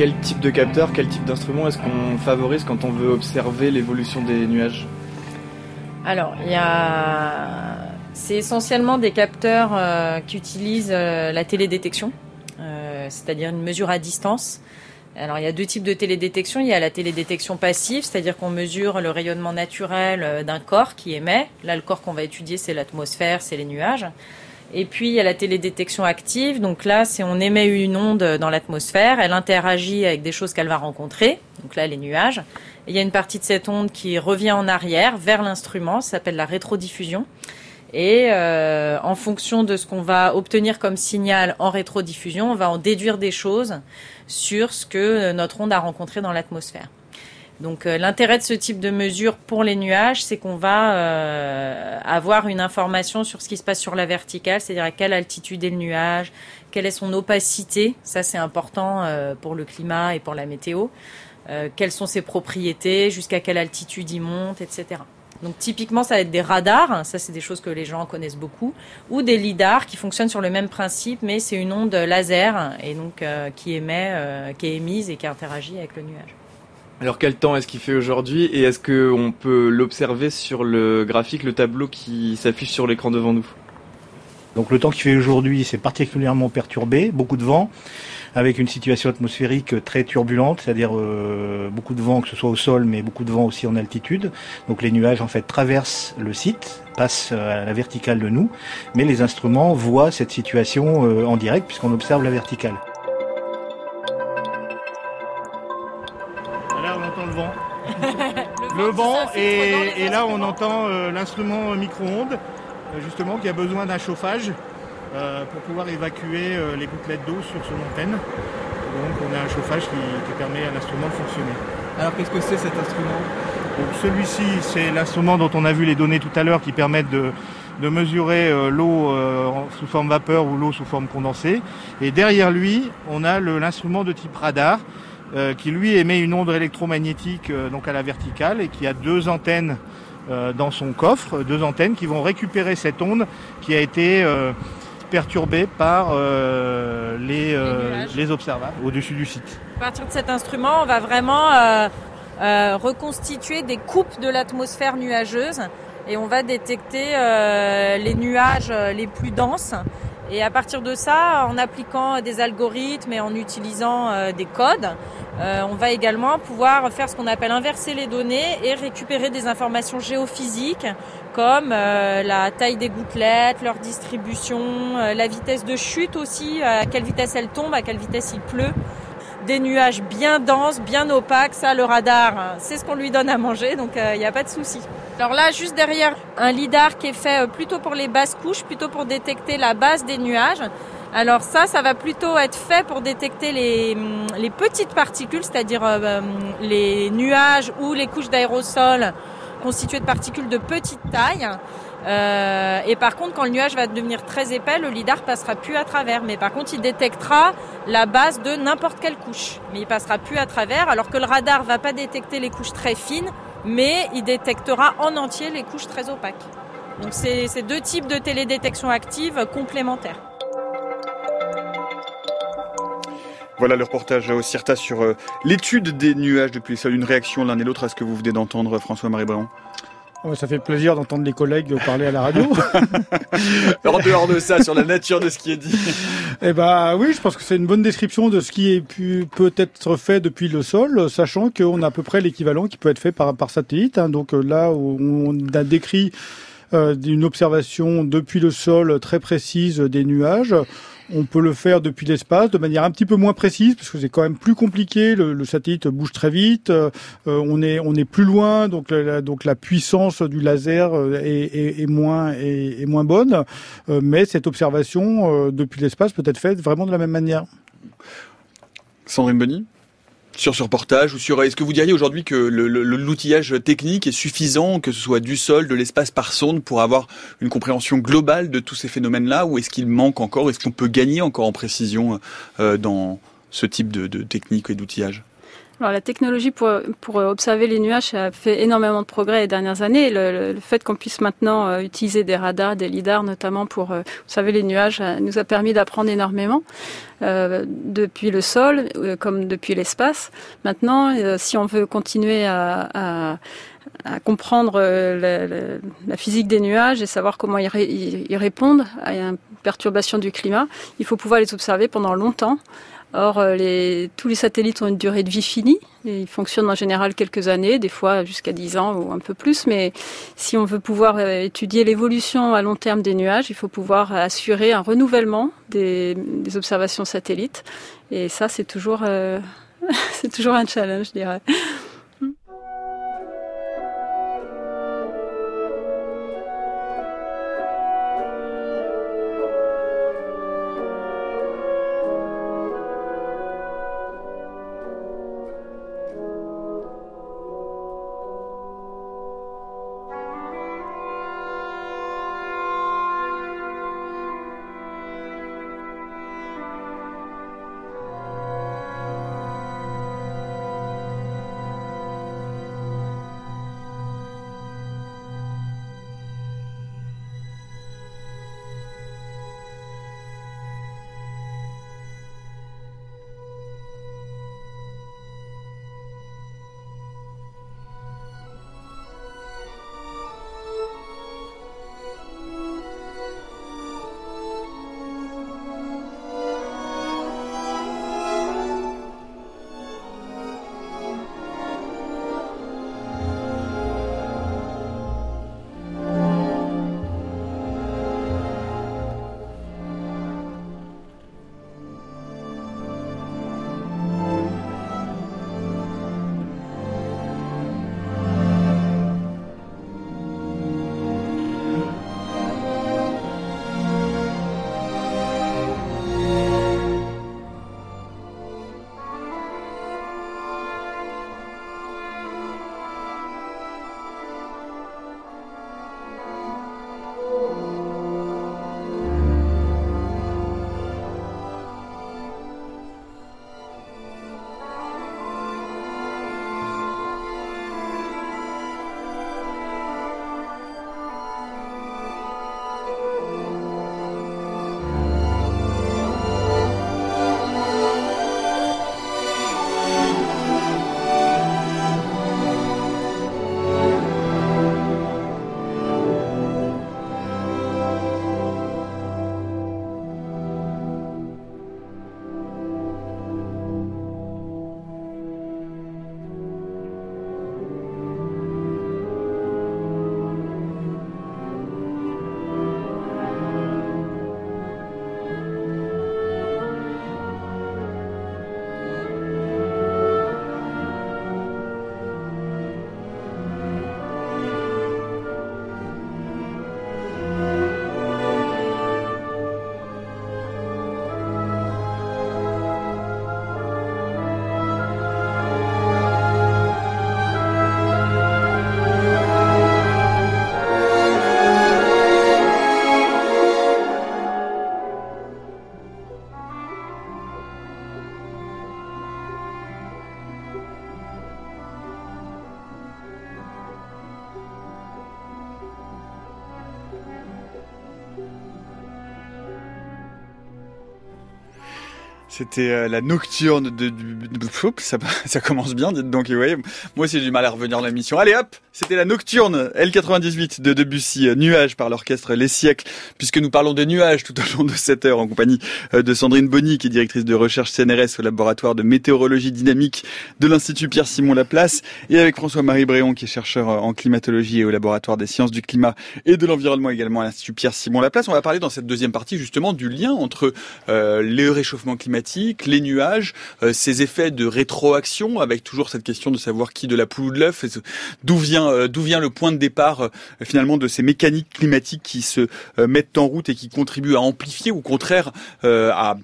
quel type de capteur, quel type d'instrument est-ce qu'on favorise quand on veut observer l'évolution des nuages? Alors, il y a... C'est essentiellement des capteurs euh, qui utilisent euh, la télédétection, euh, c'est-à-dire une mesure à distance. Alors il y a deux types de télédétection. Il y a la télédétection passive, c'est-à-dire qu'on mesure le rayonnement naturel d'un corps qui émet. Là, le corps qu'on va étudier, c'est l'atmosphère, c'est les nuages. Et puis il y a la télédétection active. Donc là, c'est on émet une onde dans l'atmosphère, elle interagit avec des choses qu'elle va rencontrer. Donc là, les nuages. Il y a une partie de cette onde qui revient en arrière vers l'instrument, ça s'appelle la rétrodiffusion. Et euh, en fonction de ce qu'on va obtenir comme signal en rétrodiffusion, on va en déduire des choses sur ce que notre onde a rencontré dans l'atmosphère. Donc euh, l'intérêt de ce type de mesure pour les nuages, c'est qu'on va euh, avoir une information sur ce qui se passe sur la verticale, c'est-à-dire à quelle altitude est le nuage, quelle est son opacité, ça c'est important euh, pour le climat et pour la météo, quelles sont ses propriétés, jusqu'à quelle altitude il monte, etc. Donc typiquement, ça va être des radars, ça c'est des choses que les gens connaissent beaucoup, ou des lidars qui fonctionnent sur le même principe, mais c'est une onde laser et donc qui émet, qui est émise et qui interagit avec le nuage. Alors quel temps est-ce qu'il fait aujourd'hui et est-ce qu'on peut l'observer sur le graphique, le tableau qui s'affiche sur l'écran devant nous? Donc le temps qu'il fait aujourd'hui, c'est particulièrement perturbé, beaucoup de vent, avec une situation atmosphérique très turbulente, c'est-à-dire euh, beaucoup de vent que ce soit au sol, mais beaucoup de vent aussi en altitude. Donc les nuages en fait traversent le site, passent à la verticale de nous, mais les instruments voient cette situation euh, en direct puisqu'on observe la verticale. le vent *laughs* et, là on entend euh, l'instrument micro-ondes euh, justement qui a besoin d'un chauffage euh, pour pouvoir évacuer les gouttelettes d'eau sur son antenne. Donc on a un chauffage qui, permet à l'instrument de fonctionner. Alors qu'est-ce que c'est cet instrument? Celui-ci c'est l'instrument dont on a vu les données tout à l'heure qui permettent de, mesurer l'eau sous forme vapeur ou l'eau sous forme condensée. Et derrière lui, on a l'instrument de type radar euh, qui lui émet une onde électromagnétique euh, donc à la verticale et qui a deux antennes euh, dans son coffre, deux antennes qui vont récupérer cette onde qui a été perturbée par les, les, observables au-dessus du site. À partir de cet instrument, on va vraiment reconstituer des coupes de l'atmosphère nuageuse et on va détecter les nuages les plus denses Et à partir de ça, en appliquant des algorithmes et en utilisant euh, des codes, euh, on va également pouvoir faire ce qu'on appelle inverser les données et récupérer des informations géophysiques comme euh, la taille des gouttelettes, leur distribution, la vitesse de chute aussi, à quelle vitesse elle tombe, à quelle vitesse il pleut des nuages bien denses, bien opaques. Ça, le radar, c'est ce qu'on lui donne à manger, donc il n'y a pas de souci. Alors là, juste derrière, un lidar qui est fait plutôt pour les basses couches, plutôt pour détecter la base des nuages. Alors ça, ça va plutôt être fait pour détecter les, les petites particules, c'est-à-dire euh, les nuages ou les couches d'aérosol constituées de particules de petite taille. Euh, et par contre, quand le nuage va devenir très épais, le lidar passera plus à travers. Mais par contre, il détectera la base de n'importe quelle couche. Mais il passera plus à travers, alors que le radar va pas détecter les couches très fines, mais il détectera en entier les couches très opaques. Donc c'est deux types de télédétection active complémentaires. Voilà le reportage au CIRTA sur euh, l'étude des nuages depuis les Une réaction l'un et l'autre à ce que vous venez d'entendre, François-Marie Bréon ça fait plaisir d'entendre les collègues parler à la radio. *laughs* en dehors de ça, sur la nature de ce qui est dit. Eh ben oui, je pense que c'est une bonne description de ce qui est pu peut être fait depuis le sol, sachant qu'on a à peu près l'équivalent qui peut être fait par, par satellite. Hein. Donc euh, là où on a décrit euh, une observation depuis le sol très précise des nuages. On peut le faire depuis l'espace de manière un petit peu moins précise parce que c'est quand même plus compliqué. Le, satellite bouge très vite. Euh, on est on est plus loin, donc la, donc la puissance du laser euh, est, moins est, moins bonne. Euh, mais cette observation depuis l'espace peut être faite vraiment de la même manière. Sandrine Bonny? Sur ce reportage ou sur est-ce que vous diriez aujourd'hui que l'outillage technique est suffisant, que ce soit du sol, de l'espace par sonde, pour avoir une compréhension globale de tous ces phénomènes-là, ou est-ce qu'il manque encore, est-ce qu'on peut gagner encore en précision euh, dans ce type de, de technique et d'outillage? La technologie pour, pour observer les nuages a fait énormément de progrès les dernières années. Le, fait qu'on puisse maintenant euh, utiliser des radars, des lidars notamment pour euh, observer les nuages nous a permis d'apprendre énormément euh, depuis le sol comme depuis l'espace. Maintenant, si on veut continuer à, comprendre la, physique des nuages et savoir comment ils répondent à une perturbation du climat, il faut pouvoir les observer pendant longtemps Or, euh, les, tous les satellites ont une durée de vie finie. ils fonctionnent en général quelques années, des fois jusqu'à 10 ans ou un peu plus. Mais si on veut pouvoir euh, étudier l'évolution à long terme des nuages, il faut pouvoir assurer un renouvellement des, des observations satellites. Et ça, c'est toujours, euh, *laughs* c'est toujours un challenge, je dirais. C'était euh, la nocturne de, *laughs* ça, commence bien, dites donc. Moi aussi j'ai du mal à revenir dans la mission. Allez hop, c'était la nocturne L98 de Debussy, euh, Nuages par l'orchestre Les Siècles, puisque nous parlons des nuages tout au long de cette heure en compagnie euh, de Sandrine Bonny, qui est directrice de recherche CNRS au laboratoire de météorologie dynamique de l'Institut Pierre-Simon Laplace, et avec François-Marie Bréon, qui est chercheur en climatologie et au laboratoire des sciences du climat et de l'environnement également à l'Institut Pierre-Simon Laplace. On va parler dans cette deuxième partie justement du lien entre le réchauffement climatique les nuages, euh, ces effets de rétroaction, avec toujours cette question de savoir qui de la poule ou de l'œuf, d'où vient euh, d'où vient le point de départ euh, finalement de ces mécaniques climatiques qui se mettent en route et qui contribuent à amplifier ou au contraire à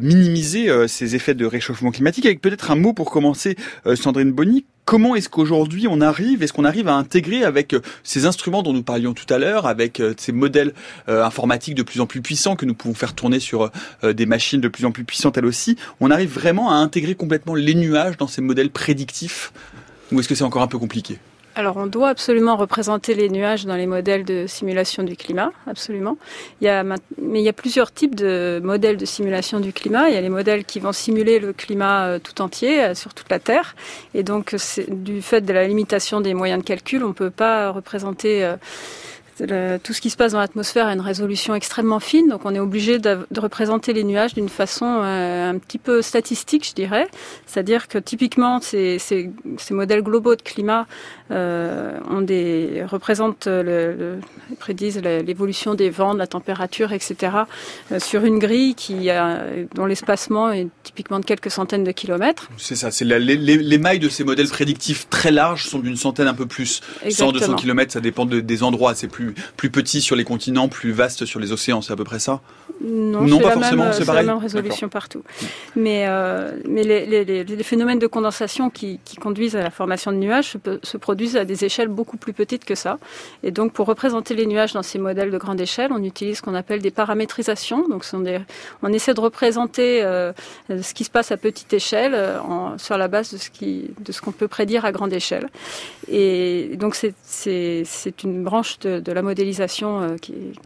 minimiser ces effets de réchauffement climatique. Avec peut-être un mot pour commencer, Sandrine Bonny, Comment est-ce qu'aujourd'hui on arrive, est-ce qu'on arrive à intégrer avec euh, ces instruments dont nous parlions tout à l'heure, avec euh, ces modèles euh, informatiques de plus en plus puissants que nous pouvons faire tourner sur des machines de plus en plus puissantes elles aussi, on arrive vraiment à intégrer complètement les nuages dans ces modèles prédictifs Ou est-ce que c'est encore un peu compliqué? Alors, on doit absolument représenter les nuages dans les modèles de simulation du climat, absolument. Il y a, mais il y a plusieurs types de modèles de simulation du climat. Il y a les modèles qui vont simuler le climat euh, tout entier euh, sur toute la Terre. Et donc, du fait de la limitation des moyens de calcul, on ne peut pas représenter euh, tout ce qui se passe dans l'atmosphère a une résolution extrêmement fine, donc on est obligé de, représenter les nuages d'une façon euh, un petit peu statistique, je dirais. C'est-à-dire que typiquement, ces, ces, ces, modèles globaux de climat euh, ont des, représentent, le, le prédisent l'évolution des vents, de la température, etc. Euh, sur une grille qui a, dont l'espacement est typiquement de quelques centaines de kilomètres. C'est ça, c'est les, les, les, mailles de ces modèles prédictifs très larges sont d'une centaine un peu plus. Exactement. 100, 200 kilomètres, ça dépend de, des endroits, c'est plus plus, petit sur les continents, plus vaste sur les océans, c'est à peu près ça? Non, pas forcément, c'est la même résolution partout. Mais, euh, mais les, les, phénomènes de condensation qui, qui, conduisent à la formation de nuages se, se, produisent à des échelles beaucoup plus petites que ça. Et donc, pour représenter les nuages dans ces modèles de grande échelle, on utilise ce qu'on appelle des paramétrisations. Donc, sont des, on essaie de représenter euh, ce qui se passe à petite échelle euh, en, sur la base de ce qu'on peut prédire à grande échelle. Et donc, c'est une branche de, de la modélisation euh,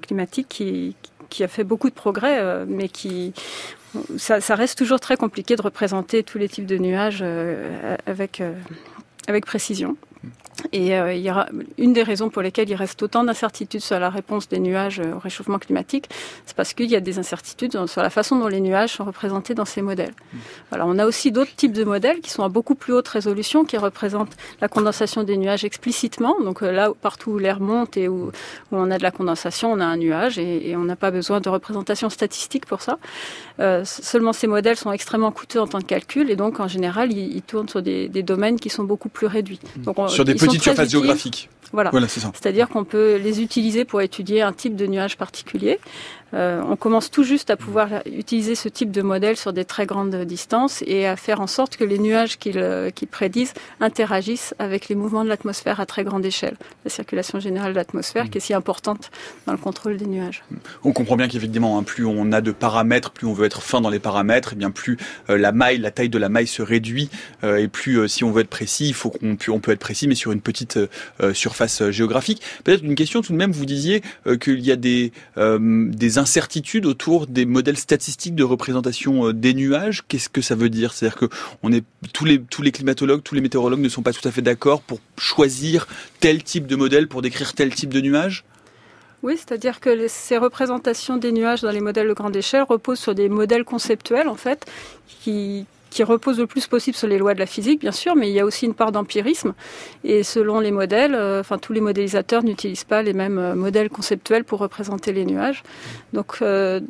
climatique qui, qui, a fait beaucoup de progrès, euh, mais qui ça, reste toujours très compliqué de représenter tous les types de nuages euh, avec, avec précision. Et euh, il y une des raisons pour lesquelles il reste autant d'incertitudes sur la réponse des nuages au réchauffement climatique, c'est parce qu'il y a des incertitudes sur la façon dont les nuages sont représentés dans ces modèles. Voilà, on a aussi d'autres types de modèles qui sont à beaucoup plus haute résolution, qui représentent la condensation des nuages explicitement. Donc euh, là, partout où l'air monte et où, on a de la condensation, on a un nuage et on n'a pas besoin de représentation statistique pour ça. Euh, seulement ces modèles sont extrêmement coûteux en temps de calcul et donc en général, ils, ils tournent sur des, des, domaines qui sont beaucoup plus réduits. Donc, on, sur des petites surfaces géographiques. Voilà. voilà C'est-à-dire qu'on peut les utiliser pour étudier un type de nuage particulier. Euh, on commence tout juste à pouvoir utiliser ce type de modèle sur des très grandes distances et à faire en sorte que les nuages qu'ils euh, prédisent interagissent avec les mouvements de l'atmosphère à très grande échelle, la circulation générale de l'atmosphère mmh. qui est si importante dans le contrôle des nuages. On comprend bien qu'évidemment, hein, plus on a de paramètres, plus on veut être fin dans les paramètres, et bien plus euh, la maille, la taille de la maille se réduit, euh, et plus euh, si on veut être précis, il faut qu'on on peut être précis, mais sur une petite surface géographique. Peut-être une question tout de même, vous disiez qu'il y a des, des incertitudes autour des modèles statistiques de représentation des nuages. Qu'est-ce que ça veut dire? C'est-à-dire que on est tous les tous les climatologues, tous les météorologues ne sont pas tout à fait d'accord pour choisir tel type de modèle pour décrire tel type de nuage? Oui, c'est-à-dire que ces représentations des nuages dans les modèles de grande échelle reposent sur des modèles conceptuels en fait qui qui repose le plus possible sur les lois de la physique, bien sûr, mais il y a aussi une part d'empirisme. Et selon les modèles, euh, enfin tous les modélisateurs n'utilisent pas les mêmes euh, modèles conceptuels pour représenter les nuages. Donc, euh,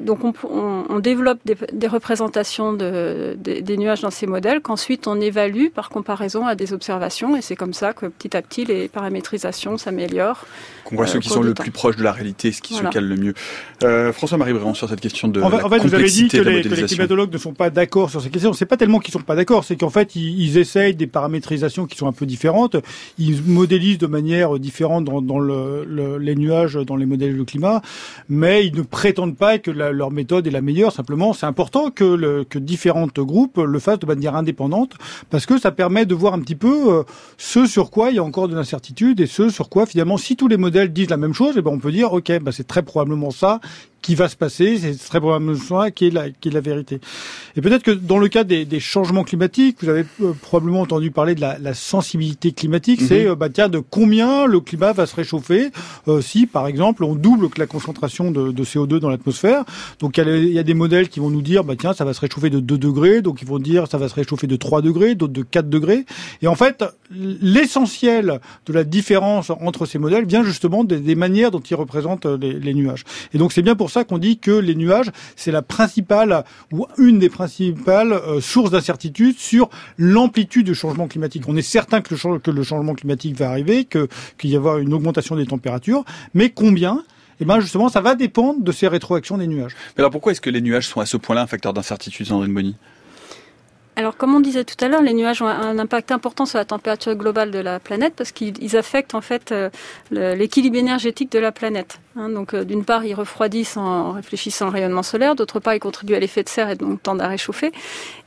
donc on, développe des, représentations de, de, des nuages dans ces modèles qu'ensuite on évalue par comparaison à des observations. Et c'est comme ça que petit à petit les paramétrisations s'améliorent. Qu'on voit euh, ceux qui sont le temps. plus proches de la réalité, ce qui voilà. se cale le mieux. Euh, François-Marie Bréant sur cette question de. En fait, en fait vous avez dit que les, que les climatologues ne sont pas d'accord sur ces questions c'est pas tellement qu'ils sont pas d'accord, c'est qu'en fait ils, ils, essayent des paramétrisations qui sont un peu différentes. Ils modélisent de manière différente dans, dans le, le, les nuages, dans les modèles de climat, mais ils ne prétendent pas que la, leur méthode est la meilleure. Simplement, c'est important que, le, que différentes groupes le fassent de manière indépendante parce que ça permet de voir un petit peu euh, ce sur quoi il y a encore de l'incertitude et ce sur quoi finalement, si tous les modèles disent la même chose, et ben on peut dire ok, bah c'est très probablement ça qui va se passer, c'est très probablement ça qui est la, qui est la vérité. Et peut-être que dans le cas des, des changements climatiques, vous avez euh, probablement entendu parler de la, la sensibilité climatique, c'est Mhm. euh, bah, tiens, de combien le climat va se réchauffer euh, si, par exemple, on double la concentration de, de CO2 dans l'atmosphère. Donc il y, a, il y a des modèles qui vont nous dire, bah tiens, ça va se réchauffer de 2 degrés, donc ils vont dire ça va se réchauffer de 3 degrés, d'autres de 4 degrés. Et en fait, l'essentiel de la différence entre ces modèles vient justement des, des manières dont ils représentent euh, les, les nuages. Et donc c'est bien pour ça qu'on dit que les nuages, c'est la principale ou une des principales euh, sources d'incertitude sur l'amplitude du changement climatique. On est certain que le, change- que le changement climatique va arriver, que qu'il y avoir une augmentation des températures, mais combien? Eh ben justement, ça va dépendre de ces rétroactions des nuages. Mais alors pourquoi est-ce que les nuages sont à ce point-là un facteur d'incertitude, Sandrine Bonny? Alors, comme on disait tout à l'heure, les nuages ont un impact important sur la température globale de la planète parce qu'ils ils affectent en fait euh, l'équilibre énergétique de la planète. Hein. donc, euh, d'une part, ils refroidissent en réfléchissant au rayonnement solaire, d'autre part, ils contribuent à l'effet de serre et donc tendent à réchauffer.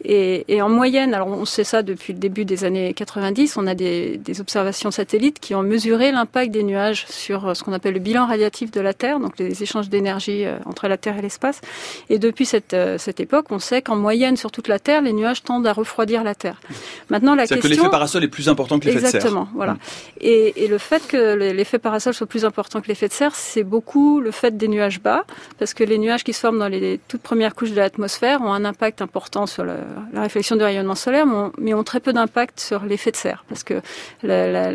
Et, et en moyenne, alors on sait ça depuis le début des années 90, on a des, des observations satellites qui ont mesuré l'impact des nuages sur euh, ce qu'on appelle le bilan radiatif de la Terre, donc les échanges d'énergie euh, entre la Terre et l'espace. Et depuis cette, cette époque, on sait qu'en moyenne sur toute la Terre, les nuages tendent à refroidir la Terre. Maintenant, la C'est-à-dire que question... l'effet parasol est plus important que l'effet de serre. Exactement, voilà. Mm. Et, et le fait que le- l'effet parasol soit plus important que l'effet de serre, c'est beaucoup le fait des nuages bas, parce que les nuages qui se forment dans les toutes premières couches de l'atmosphère ont un impact important sur la réflexion du rayonnement solaire, mais ont, très peu d'impact sur l'effet de serre, parce que la- la-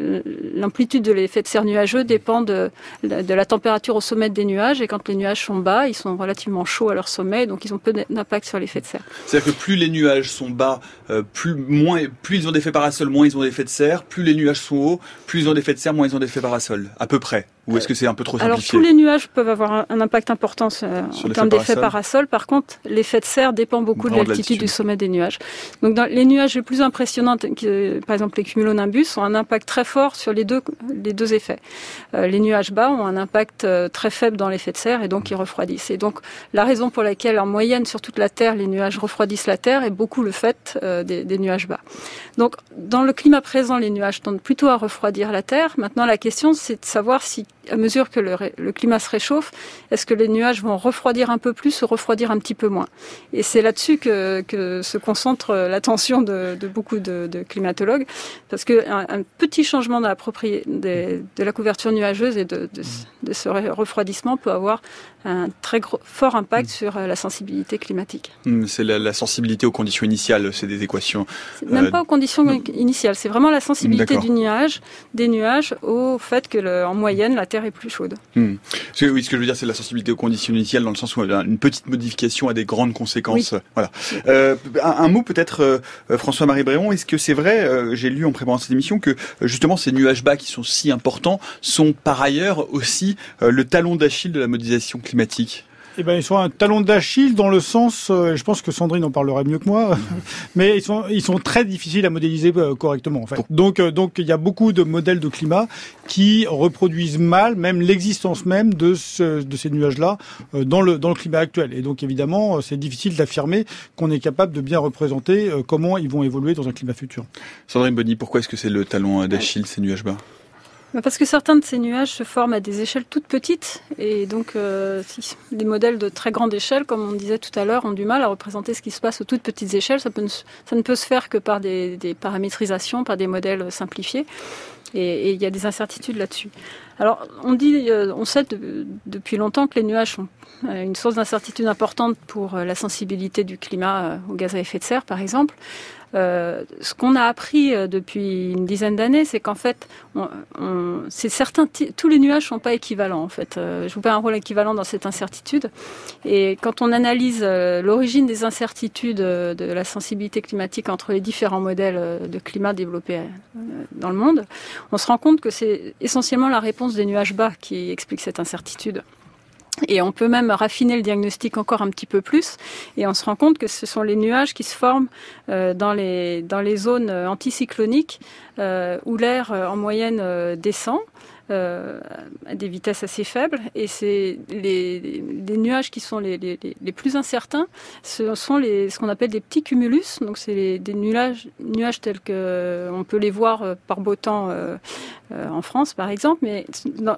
l'amplitude de l'effet de serre nuageux dépend de, de la température au sommet des nuages, et quand les nuages sont bas, ils sont relativement chauds à leur sommet, donc ils ont peu d'impact sur l'effet de serre. C'est-à-dire que plus les nuages sont bas, euh, plus, moins, plus ils ont d'effet parasol, moins ils ont d'effet de serre. Plus les nuages sont hauts, plus ils ont d'effet de serre, moins ils ont d'effet parasol. À peu près. Ou est-ce que c'est un peu trop Alors simplifié tous les nuages peuvent avoir un, impact important sur- Sur en termes d'effet parasol. Par contre, l'effet de serre dépend beaucoup de l'altitude du sommet des nuages. Donc dans les nuages les plus impressionnants, euh, par exemple les cumulonimbus, ont un impact très fort sur les deux, les deux effets. Euh, les nuages bas ont un impact euh, très faible dans l'effet de serre et donc ils refroidissent. Et donc la raison pour laquelle en moyenne sur toute la Terre les nuages refroidissent la Terre est beaucoup le fait euh, des, des nuages bas. Donc dans le climat présent, les nuages tendent plutôt à refroidir la Terre. Maintenant la question c'est de savoir si à mesure que le, climat se réchauffe, est-ce que les nuages vont refroidir un peu plus ou refroidir un petit peu moins? Et c'est là-dessus que, que se concentre euh, l'attention de, de beaucoup de, de climatologues, parce que un, un petit changement la de, de la couverture nuageuse et de, de, ce- refroidissement peut avoir un très gros, fort impact sur euh, la sensibilité climatique. Hmm, C'est la, la sensibilité aux conditions initiales, c'est des équations. Même Euh, pas aux conditions initiales, c'est vraiment la sensibilité D'accord. du nuage, des nuages au fait que, le- en moyenne, la Terre est plus chaude. Hmm. Que, oui, ce que je veux dire, c'est la sensibilité aux conditions initiales dans le sens où une petite modification a des grandes conséquences. Voilà. Euh, un, un mot peut-être, euh, euh, François-Marie Bréon, est-ce que c'est vrai, euh, j'ai lu en préparant cette émission, que justement ces nuages bas qui sont si importants sont par ailleurs aussi le talon d'Achille de la modélisation climatique? Eh ben, ils sont un talon d'Achille dans le sens, euh, je pense que Sandrine en parlerait mieux que moi, *laughs* mais ils sont, ils sont très difficiles à modéliser euh, correctement en fait. Donc, euh, donc il y a beaucoup de modèles de climat qui reproduisent mal même l'existence même de, ce, de ces nuages-là euh, dans le dans le climat actuel. Et donc évidemment, euh, c'est difficile d'affirmer qu'on est capable de bien représenter euh, comment ils vont évoluer dans un climat futur. Sandrine Bonny, pourquoi est-ce que c'est le talon d'Achille, ces nuages bas Parce que certains de ces nuages se forment à des échelles toutes petites et donc euh, des modèles de très grande échelle, comme on disait tout à l'heure, ont du mal à représenter ce qui se passe aux toutes petites échelles. Ça, ne, peut se faire que par des, paramétrisations, par des modèles simplifiés. Et il y a des incertitudes là-dessus. Alors, on dit, euh, on sait de- depuis longtemps que les nuages sont euh, une source d'incertitude importante pour la sensibilité du climat aux gaz à effet de serre, par exemple. Euh, ce qu'on a appris euh, depuis une dizaine d'années, c'est qu'en fait, tous les nuages sont pas équivalents. En fait, euh, jouent pas un rôle équivalent dans cette incertitude. Et quand on analyse euh, l'origine des incertitudes de la sensibilité climatique entre les différents modèles de climat développés dans le monde, on se rend compte que c'est essentiellement la réponse des nuages bas qui explique cette incertitude. Et on peut même raffiner le diagnostic encore un petit peu plus, et on se rend compte que ce sont les nuages qui se forment euh, dans, les, dans les zones euh, anticycloniques euh, où l'air en moyenne descend. Euh, à des vitesses assez faibles. Et c'est les, les, nuages qui sont les, les, les, plus incertains, ce sont les, ce qu'on appelle des petits cumulus. Donc c'est des nuages, nuages tels que on peut les voir euh, par beau temps euh, euh, en France, par exemple, mais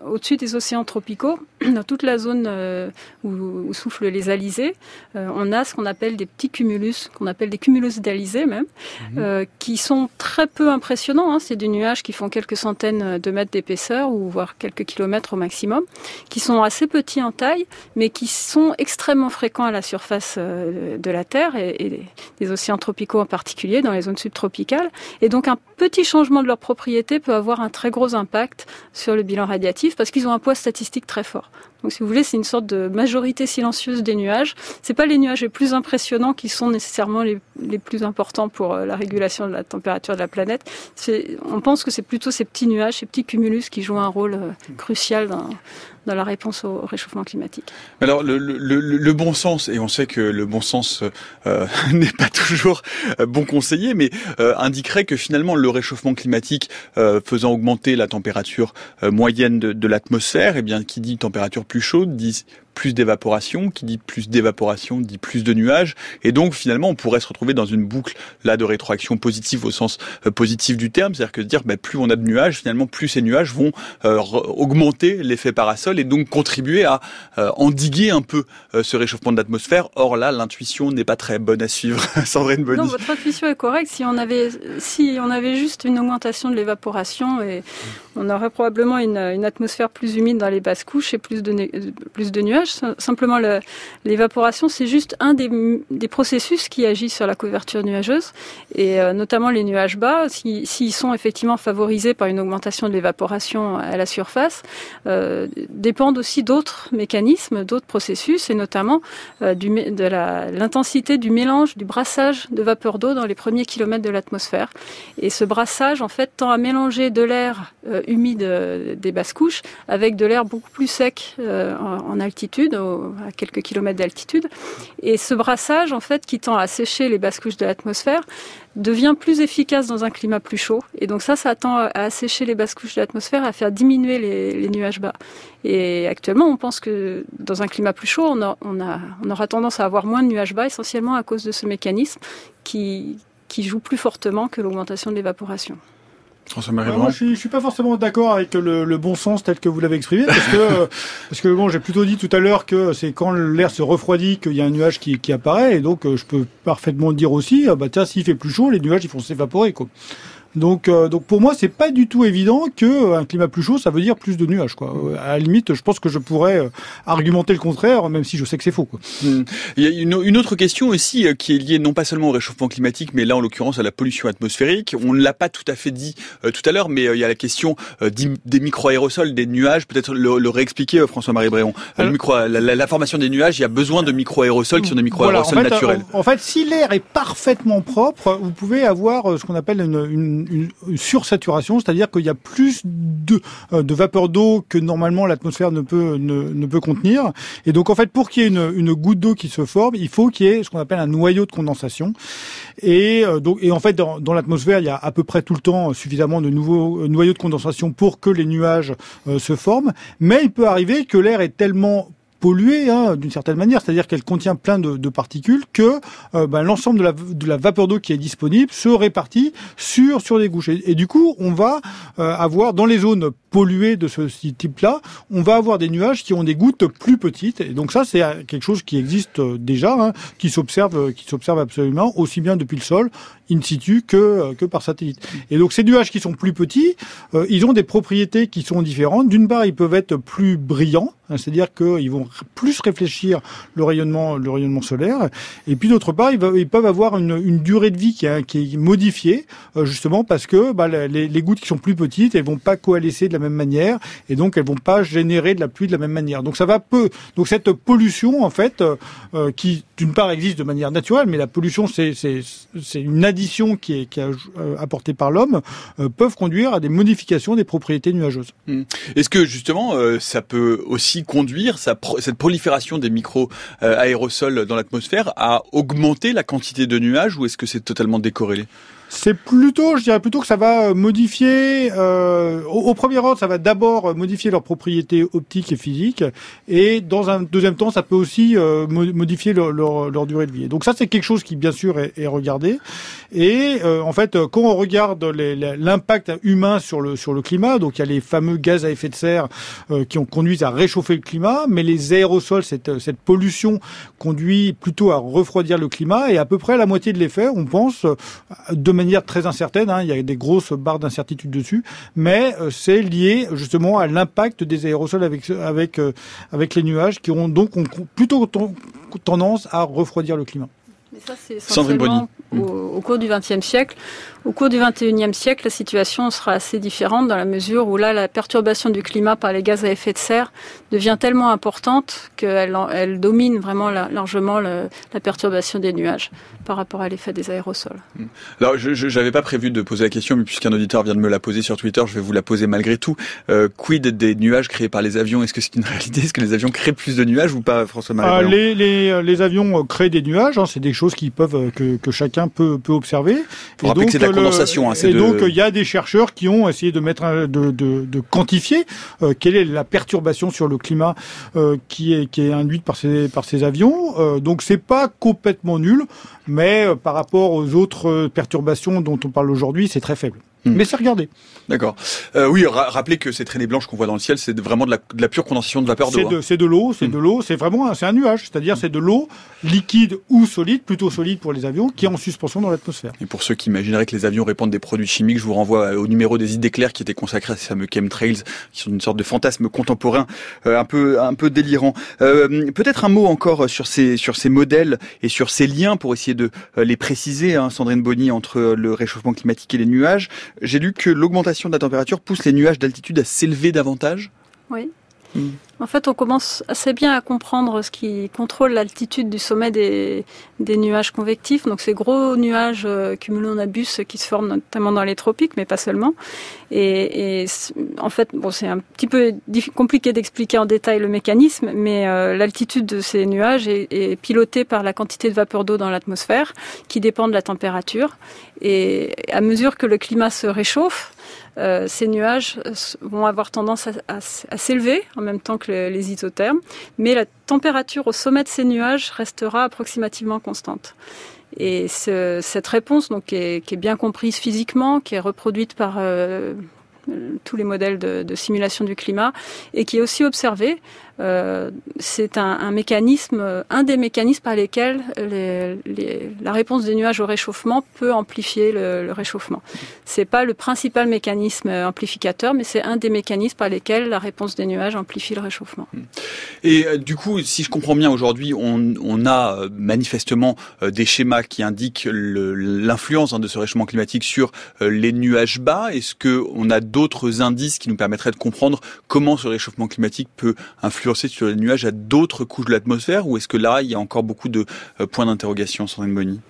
au-dessus des océans tropicaux, *clears throat* dans toute la zone euh, où, où, soufflent les alizés, euh, on a ce qu'on appelle des petits cumulus, qu'on appelle des cumulus d'alizés même, mmh. qui sont très peu impressionnants. Hein. C'est des nuages qui font quelques centaines de mètres d'épaisseur ou voire quelques kilomètres au maximum, qui sont assez petits en taille, mais qui sont extrêmement fréquents à la surface de la Terre et, et des océans tropicaux en particulier, dans les zones subtropicales. Et donc un petit changement de leur propriété peut avoir un très gros impact sur le bilan radiatif parce qu'ils ont un poids statistique très fort. Donc, si vous voulez, c'est une sorte de majorité silencieuse des nuages. C'est pas les nuages les plus impressionnants qui sont nécessairement les, les plus importants pour euh, la régulation de la température de la planète. On pense que c'est plutôt ces petits nuages, ces petits cumulus qui jouent un rôle euh, crucial dans, dans la réponse au réchauffement climatique. Alors le, le, bon sens, et on sait que le bon sens euh, *laughs* n'est pas toujours euh, bon conseiller, mais euh, indiquerait que finalement le réchauffement climatique faisant augmenter la température moyenne de, de l'atmosphère, et eh bien qui dit température plus chaude dit plus d'évaporation, qui dit plus d'évaporation dit plus de nuages, et donc finalement on pourrait se retrouver dans une boucle là de rétroaction positive au sens euh, positif du terme, c'est-à-dire que dire bah, plus on a de nuages, finalement plus ces nuages vont euh, augmenter l'effet parasol et donc contribuer à euh, endiguer un peu euh, ce réchauffement de l'atmosphère. Or là, l'intuition n'est pas très bonne à suivre. *laughs* Sandrine Bonny. Non, votre intuition est correcte. Si on avait, si on avait juste une augmentation de l'évaporation, et on aurait probablement une, une, atmosphère plus humide dans les basses couches et plus de, plus de nuages Simplement, l'évaporation, c'est juste un des, processus qui agit sur la couverture nuageuse, et euh, notamment les nuages bas, s'ils si, sont effectivement favorisés par une augmentation de l'évaporation à la surface, euh, dépendent aussi d'autres mécanismes, d'autres processus, et notamment euh, de l'intensité du mélange, du brassage de vapeur d'eau dans les premiers kilomètres de l'atmosphère. Et ce brassage, en fait, tend à mélanger de l'air humide des basses couches avec de l'air beaucoup plus sec en altitude à quelques kilomètres d'altitude. Et ce brassage, en fait, qui tend à sécher les basses couches de l'atmosphère, devient plus efficace dans un climat plus chaud. Et donc ça, ça tend à assécher les basses couches de l'atmosphère, à faire diminuer les, nuages bas. Et actuellement, on pense que dans un climat plus chaud, on, aura tendance à avoir moins de nuages bas, essentiellement à cause de ce mécanisme qui joue plus fortement que l'augmentation de l'évaporation. François-Marie moi, je, suis, je suis pas forcément d'accord avec le, le, bon sens tel que vous l'avez exprimé, parce que *laughs* euh, parce que bon, j'ai plutôt dit tout à l'heure que c'est quand l'air se refroidit qu'il y a un nuage qui, qui apparaît, et donc euh, je peux parfaitement dire aussi, bah tiens, s'il fait plus chaud, les nuages ils vont s'évaporer, quoi. Donc, euh, donc pour moi, c'est pas du tout évident que euh, un climat plus chaud, ça veut dire plus de nuages. Quoi. Euh, à la limite, je pense que je pourrais euh, argumenter le contraire, même si je sais que c'est faux. Quoi. Mmh. Il y a une, une, autre question aussi qui est liée non pas seulement au réchauffement climatique, mais là en l'occurrence à la pollution atmosphérique. On ne l'a pas tout à fait dit euh, tout à l'heure, mais il y a la question des micro-aérosols, des nuages. Peut-être le, le réexpliquer, François-Marie Bréon. Le micro, la, la, la, formation des nuages, il y a besoin de micro-aérosols qui sont des micro-aérosols voilà, en fait, naturels. En, en fait, si l'air est parfaitement propre, vous pouvez avoir ce qu'on appelle une, une, une, une saturation, c'est-à-dire qu'il y a plus de, euh, de vapeur d'eau que normalement l'atmosphère ne peut ne, ne, peut contenir. Et donc en fait, pour qu'il y ait une, une goutte d'eau qui se forme, il faut qu'il y ait ce qu'on appelle un noyau de condensation. Et euh, donc et en fait, dans, dans l'atmosphère, il y a à peu près tout le temps suffisamment de nouveaux euh, noyaux de condensation pour que les nuages se forment. Mais il peut arriver que l'air est tellement polluée hein, d'une certaine manière, c'est-à-dire qu'elle contient plein de, particules que euh, ben, l'ensemble de la, de la vapeur d'eau qui est disponible se répartit sur sur des couches. Et, et du coup, on va euh, avoir dans les zones de ce type-là, on va avoir des nuages qui ont des gouttes plus petites. Et donc ça, c'est quelque chose qui existe déjà, hein, qui s'observe, qui s'observe absolument aussi bien depuis le sol in situ que que par satellite. Et donc ces nuages qui sont plus petits, euh, ils ont des propriétés qui sont différentes. D'une part, ils peuvent être plus brillants, hein, c'est-à-dire qu'ils vont plus réfléchir le rayonnement, le rayonnement solaire. Et puis d'autre part, ils, peuvent avoir une, durée de vie qui, est, modifiée, euh, justement parce que bah, les, gouttes qui sont plus petites, elles vont pas coalescer de la même manière, et donc elles vont pas générer de la pluie de la même manière. Donc ça va peu. Donc cette pollution, en fait, euh, qui d'une part existe de manière naturelle, mais la pollution, c'est une addition qui est, euh, apportée par l'homme, euh, peuvent conduire à des modifications des propriétés nuageuses. Mmh. Est-ce que justement, euh, ça peut aussi conduire cette prolifération des micro-aérosols dans l'atmosphère à augmenter la quantité de nuages ou est-ce que c'est totalement décorrélé? C'est plutôt, je dirais plutôt que ça va modifier, euh, au, premier ordre, ça va d'abord modifier leurs propriétés optiques et physiques, et dans un deuxième temps, ça peut aussi euh, modifier leur, durée de vie. donc ça, c'est quelque chose qui, bien sûr, est, regardé. Et euh, en fait, quand on regarde l'impact humain sur le sur le climat, donc il y a les fameux gaz à effet de serre euh, qui ont conduit à réchauffer le climat, mais les aérosols, cette, cette pollution conduit plutôt à refroidir le climat, et à peu près la moitié de l'effet, on pense, de manière très incertaine, hein, il y a des grosses barres d'incertitude dessus, mais euh, c'est lié justement à l'impact des aérosols avec avec avec les nuages qui ont donc ont plutôt tendance à refroidir le climat. Mais ça, c'est essentiellement au, au, cours du XXe siècle. Au cours du XXIe siècle, la situation sera assez différente dans la mesure où là, la perturbation du climat par les gaz à effet de serre devient tellement importante qu'elle elle domine vraiment largement la perturbation des nuages par rapport à l'effet des aérosols. Hmm. Alors, je n'avais pas prévu de poser la question, mais puisqu'un auditeur vient de me la poser sur Twitter, je vais vous la poser malgré tout. Euh, quid des nuages créés par les avions? Est-ce que c'est une *laughs* réalité? Est-ce que les avions créent plus de nuages ou pas, François-Marie ah, les, les, les, avions créent des nuages, hein, c'est des choses qui peuvent que, que chacun peut, peut observer. Pour rappeler que c'est de la condensation. Hein, et donc, il y a des chercheurs qui ont essayé de mettre, de, de, de quantifier euh, quelle est la perturbation sur le climat euh, qui est qui est induite par ces par ces avions. Euh, donc, c'est pas complètement nul, mais par rapport aux autres perturbations dont on parle aujourd'hui, c'est très faible. Hmm. Mais c'est regardé. D'accord. Euh, oui, rappelez que ces traînées blanches qu'on voit dans le ciel, c'est vraiment de la, de la, pure condensation de vapeur d'eau. C'est de, hein. l'eau, c'est de l'eau, c'est vraiment c'est un nuage, c'est-à-dire c'est de l'eau liquide ou solide, plutôt solide pour les avions, qui est en suspension dans l'atmosphère. Et pour ceux qui imagineraient que les avions répandent des produits chimiques, je vous renvoie au numéro des idées claires qui était consacré à ces fameux chemtrails, qui sont une sorte de fantasme contemporain euh, un peu un peu délirant. Euh, Peut-être un mot encore sur ces sur ces modèles et sur ces liens pour essayer de euh, les préciser, hein, Sandrine Bonny, entre le réchauffement climatique et les nuages. J'ai lu que l'augmentation de la température pousse les nuages d'altitude à s'élever davantage Oui. Hmm. En fait, on commence assez bien à comprendre ce qui contrôle l'altitude du sommet des, nuages convectifs. Donc, ces gros nuages euh, cumulonimbus qui se forment notamment dans les tropiques, mais pas seulement. Et, en fait, bon, c'est un petit peu compliqué d'expliquer en détail le mécanisme, mais euh, l'altitude de ces nuages est, pilotée par la quantité de vapeur d'eau dans l'atmosphère, qui dépend de la température. Et à mesure que le climat se réchauffe, euh, ces nuages vont avoir tendance à, s'élever en même temps que les, isothermes, mais la température au sommet de ces nuages restera approximativement constante. Et cette réponse, donc, qui est, bien comprise physiquement, qui est reproduite par euh, tous les modèles de, simulation du climat, et qui est aussi observée euh, c'est un, mécanisme, un des mécanismes par lesquels la réponse des nuages au réchauffement peut amplifier le, réchauffement. C'est pas le principal mécanisme amplificateur, mais c'est un des mécanismes par lesquels la réponse des nuages amplifie le réchauffement. Et euh, du coup, si je comprends bien, aujourd'hui, on, a euh, manifestement des schémas qui indiquent l'influence hein, de ce réchauffement climatique sur les nuages bas. Est-ce que on a d'autres indices qui nous permettraient de comprendre comment ce réchauffement climatique peut influencer sur les nuages à d'autres couches de l'atmosphère ou est-ce que là, il y a encore beaucoup de euh, points d'interrogation, Sandrine Bonny?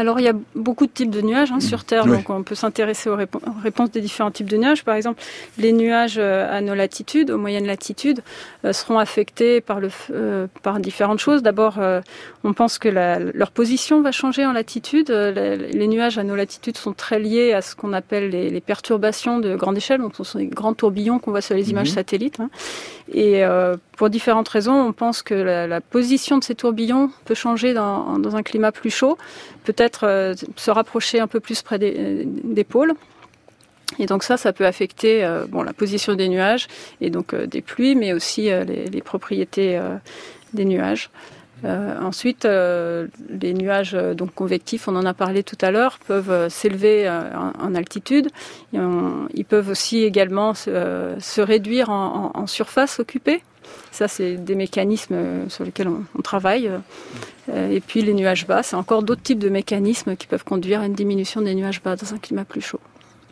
Alors, il y a beaucoup de types de nuages hein, sur Terre, donc on peut s'intéresser aux, réponses des différents types de nuages. Par exemple, les nuages euh, à nos latitudes, aux moyennes latitudes, euh, seront affectés par, le, euh, par différentes choses. D'abord, on pense que la, leur position va changer en latitude. Les, nuages à nos latitudes sont très liés à ce qu'on appelle les, les, perturbations de grande échelle, donc ce sont des grands tourbillons qu'on voit sur les images mhm. satellites. Hein. Et pour différentes raisons, on pense que la, la, position de ces tourbillons peut changer dans, dans un climat plus chaud, peut-être euh, se rapprocher un peu plus près des, des, pôles. Et donc ça, ça peut affecter euh, la position des nuages et donc euh, des pluies, mais aussi les, propriétés des nuages. Ensuite, les nuages donc convectifs, on en a parlé tout à l'heure, peuvent s'élever en, altitude. ils peuvent aussi également se, réduire en, surface occupée. Ça, c'est des mécanismes euh, sur lesquels on, travaille. Euh, et puis les nuages bas, c'est encore d'autres types de mécanismes qui peuvent conduire à une diminution des nuages bas dans un climat plus chaud.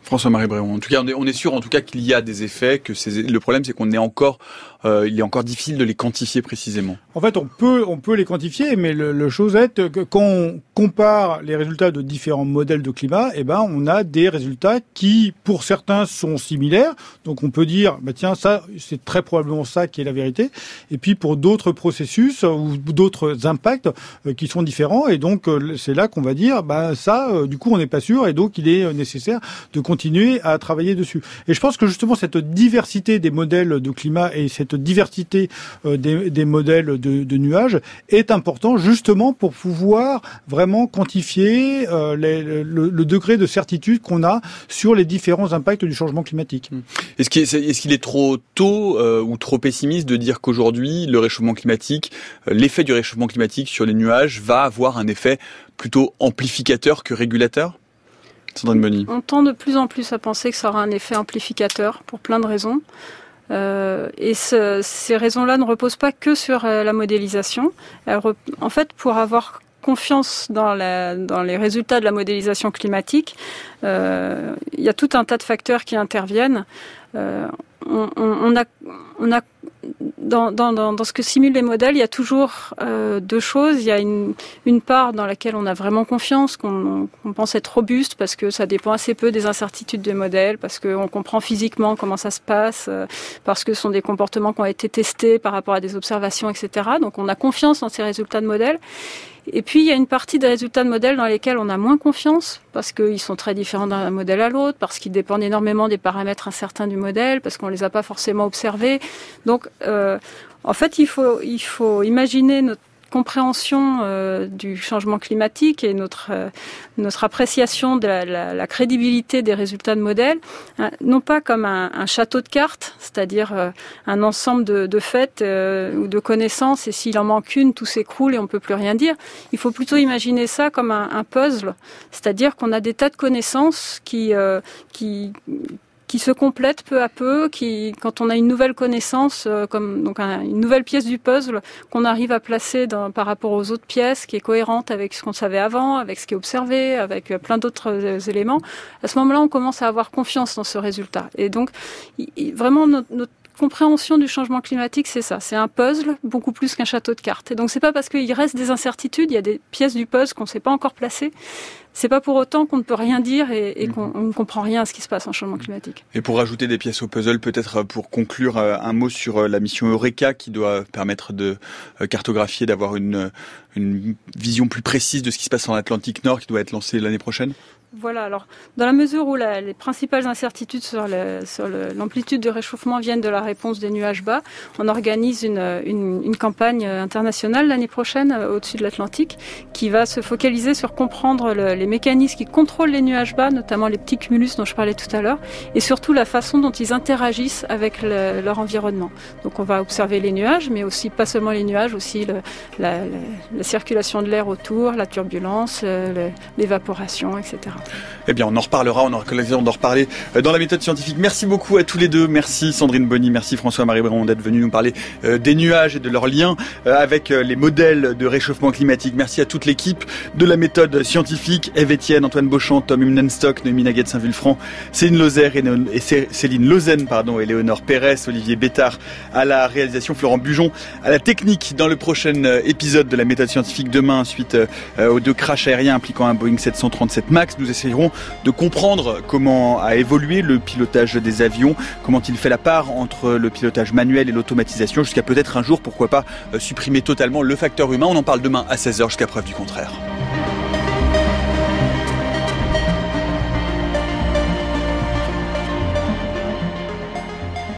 François-Marie Bréon. En tout cas, on est, sûr, en tout cas, qu'il y a des effets. Que le problème, c'est qu'on est encore, euh, il est encore difficile de les quantifier précisément. En fait, on peut, on peut les quantifier, mais le, chose est que quand compare les résultats de différents modèles de climat, eh ben, on a des résultats qui, pour certains, sont similaires. Donc, on peut dire, bah, tiens, ça, c'est très probablement ça qui est la vérité. Et puis, pour d'autres processus ou d'autres impacts euh, qui sont différents, et donc, euh, c'est là qu'on va dire, bah, ça, euh, du coup, on n'est pas sûr, et donc, il est nécessaire de continuer à travailler dessus. Et je pense que justement, cette diversité des modèles de climat et cette diversité des, des modèles de, de nuages est important justement pour pouvoir vraiment quantifier euh, le, degré de certitude qu'on a sur les différents impacts du changement climatique. Mmh. Est-ce qu'il est, est, trop tôt euh, ou trop pessimiste de dire qu'aujourd'hui le réchauffement climatique, euh, l'effet du réchauffement climatique sur les nuages va avoir un effet plutôt amplificateur que régulateur? Sandrine On tend de plus en plus à penser que ça aura un effet amplificateur pour plein de raisons. Euh, et ce, ces raisons-là ne reposent pas que sur euh, la modélisation. en fait, pour avoir confiance dans, la, dans, les résultats de la modélisation climatique, euh, il y a tout un tas de facteurs qui interviennent. Euh, on, a, on a dans, dans, dans, ce que simulent les modèles, il y a toujours euh, deux choses. Il y a une, une, part dans laquelle on a vraiment confiance, qu'on pense être robuste parce que ça dépend assez peu des incertitudes des modèles, parce qu'on comprend physiquement comment ça se passe, euh, parce que ce sont des comportements qui ont été testés par rapport à des observations, etc. Donc on a confiance dans ces résultats de modèles. Et puis, il y a une partie des résultats de modèles dans lesquels on a moins confiance, parce qu'ils sont très différents d'un modèle à l'autre, parce qu'ils dépendent énormément des paramètres incertains du modèle, parce qu'on ne les a pas forcément observés. Donc, euh, en fait, il faut, il faut imaginer notre compréhension euh, du changement climatique et notre, euh, notre appréciation de la, crédibilité des résultats de modèles, hein, non pas comme un, château de cartes, c'est-à-dire euh, un ensemble de, de faits ou de connaissances, et s'il en manque une, tout s'écroule et on peut plus rien dire. Il faut plutôt imaginer ça comme un, un puzzle, c'est-à-dire qu'on a des tas de connaissances qui, qui qui se complètent peu à peu, qui, quand on a une nouvelle connaissance, euh, comme donc une nouvelle pièce du puzzle qu'on arrive à placer par rapport aux autres pièces, qui est cohérente avec ce qu'on savait avant, avec ce qui est observé, avec euh, plein d'autres euh, éléments, à ce moment-là, on commence à avoir confiance dans ce résultat. Et donc, vraiment, notre, notre compréhension du changement climatique, c'est ça. C'est un puzzle beaucoup plus qu'un château de cartes. Et donc, c'est pas parce qu'il reste des incertitudes, il y a des pièces du puzzle qu'on ne sait pas encore placer, c'est pas pour autant qu'on ne peut rien dire et, mhm. qu'on ne comprend rien à ce qui se passe en changement climatique. Et pour rajouter des pièces au puzzle, peut-être euh, pour conclure euh, un mot sur euh, la mission Eureka qui doit permettre de cartographier, d'avoir une, une vision plus précise de ce qui se passe en Atlantique Nord qui doit être lancée l'année prochaine? Voilà, alors dans la mesure où les principales incertitudes sur l'amplitude de réchauffement viennent de la réponse des nuages bas, on organise une, campagne internationale l'année prochaine euh, au-dessus de l'Atlantique qui va se focaliser sur comprendre le, les mécanismes qui contrôlent les nuages bas, notamment les petits cumulus dont je parlais tout à l'heure, et surtout la façon dont ils interagissent avec le, leur environnement. Donc on va observer les nuages, mais aussi pas seulement les nuages, aussi la, circulation de l'air autour, la turbulence, euh, l'évaporation, etc. Eh bien, on en reparlera, on aura l'occasion d'en reparler euh, dans la méthode scientifique. Merci beaucoup à tous les deux. Merci Sandrine Bonny, merci François-Marie Bréron d'être venu nous parler euh, des nuages et de leurs liens euh, avec les modèles de réchauffement climatique. Merci à toute l'équipe de la méthode scientifique, Eve Etienne, Antoine Beauchamp, Tom Himnenstock, Noémie Naguet de Saint-Vulfranc, Céline Lozer et Céline Lausanne, pardon, et Léonore Pérez, Olivier Bétard à la réalisation, Florent Bujon à la technique dans le prochain épisode de la méthode scientifique demain suite aux deux crashs aériens impliquant un Boeing 737 MAX. Essayerons de comprendre comment a évolué le pilotage des avions, comment il fait la part entre le pilotage manuel et l'automatisation, jusqu'à peut-être un jour, pourquoi pas, euh, supprimer totalement le facteur humain. On en parle demain à 16h jusqu'à preuve du contraire.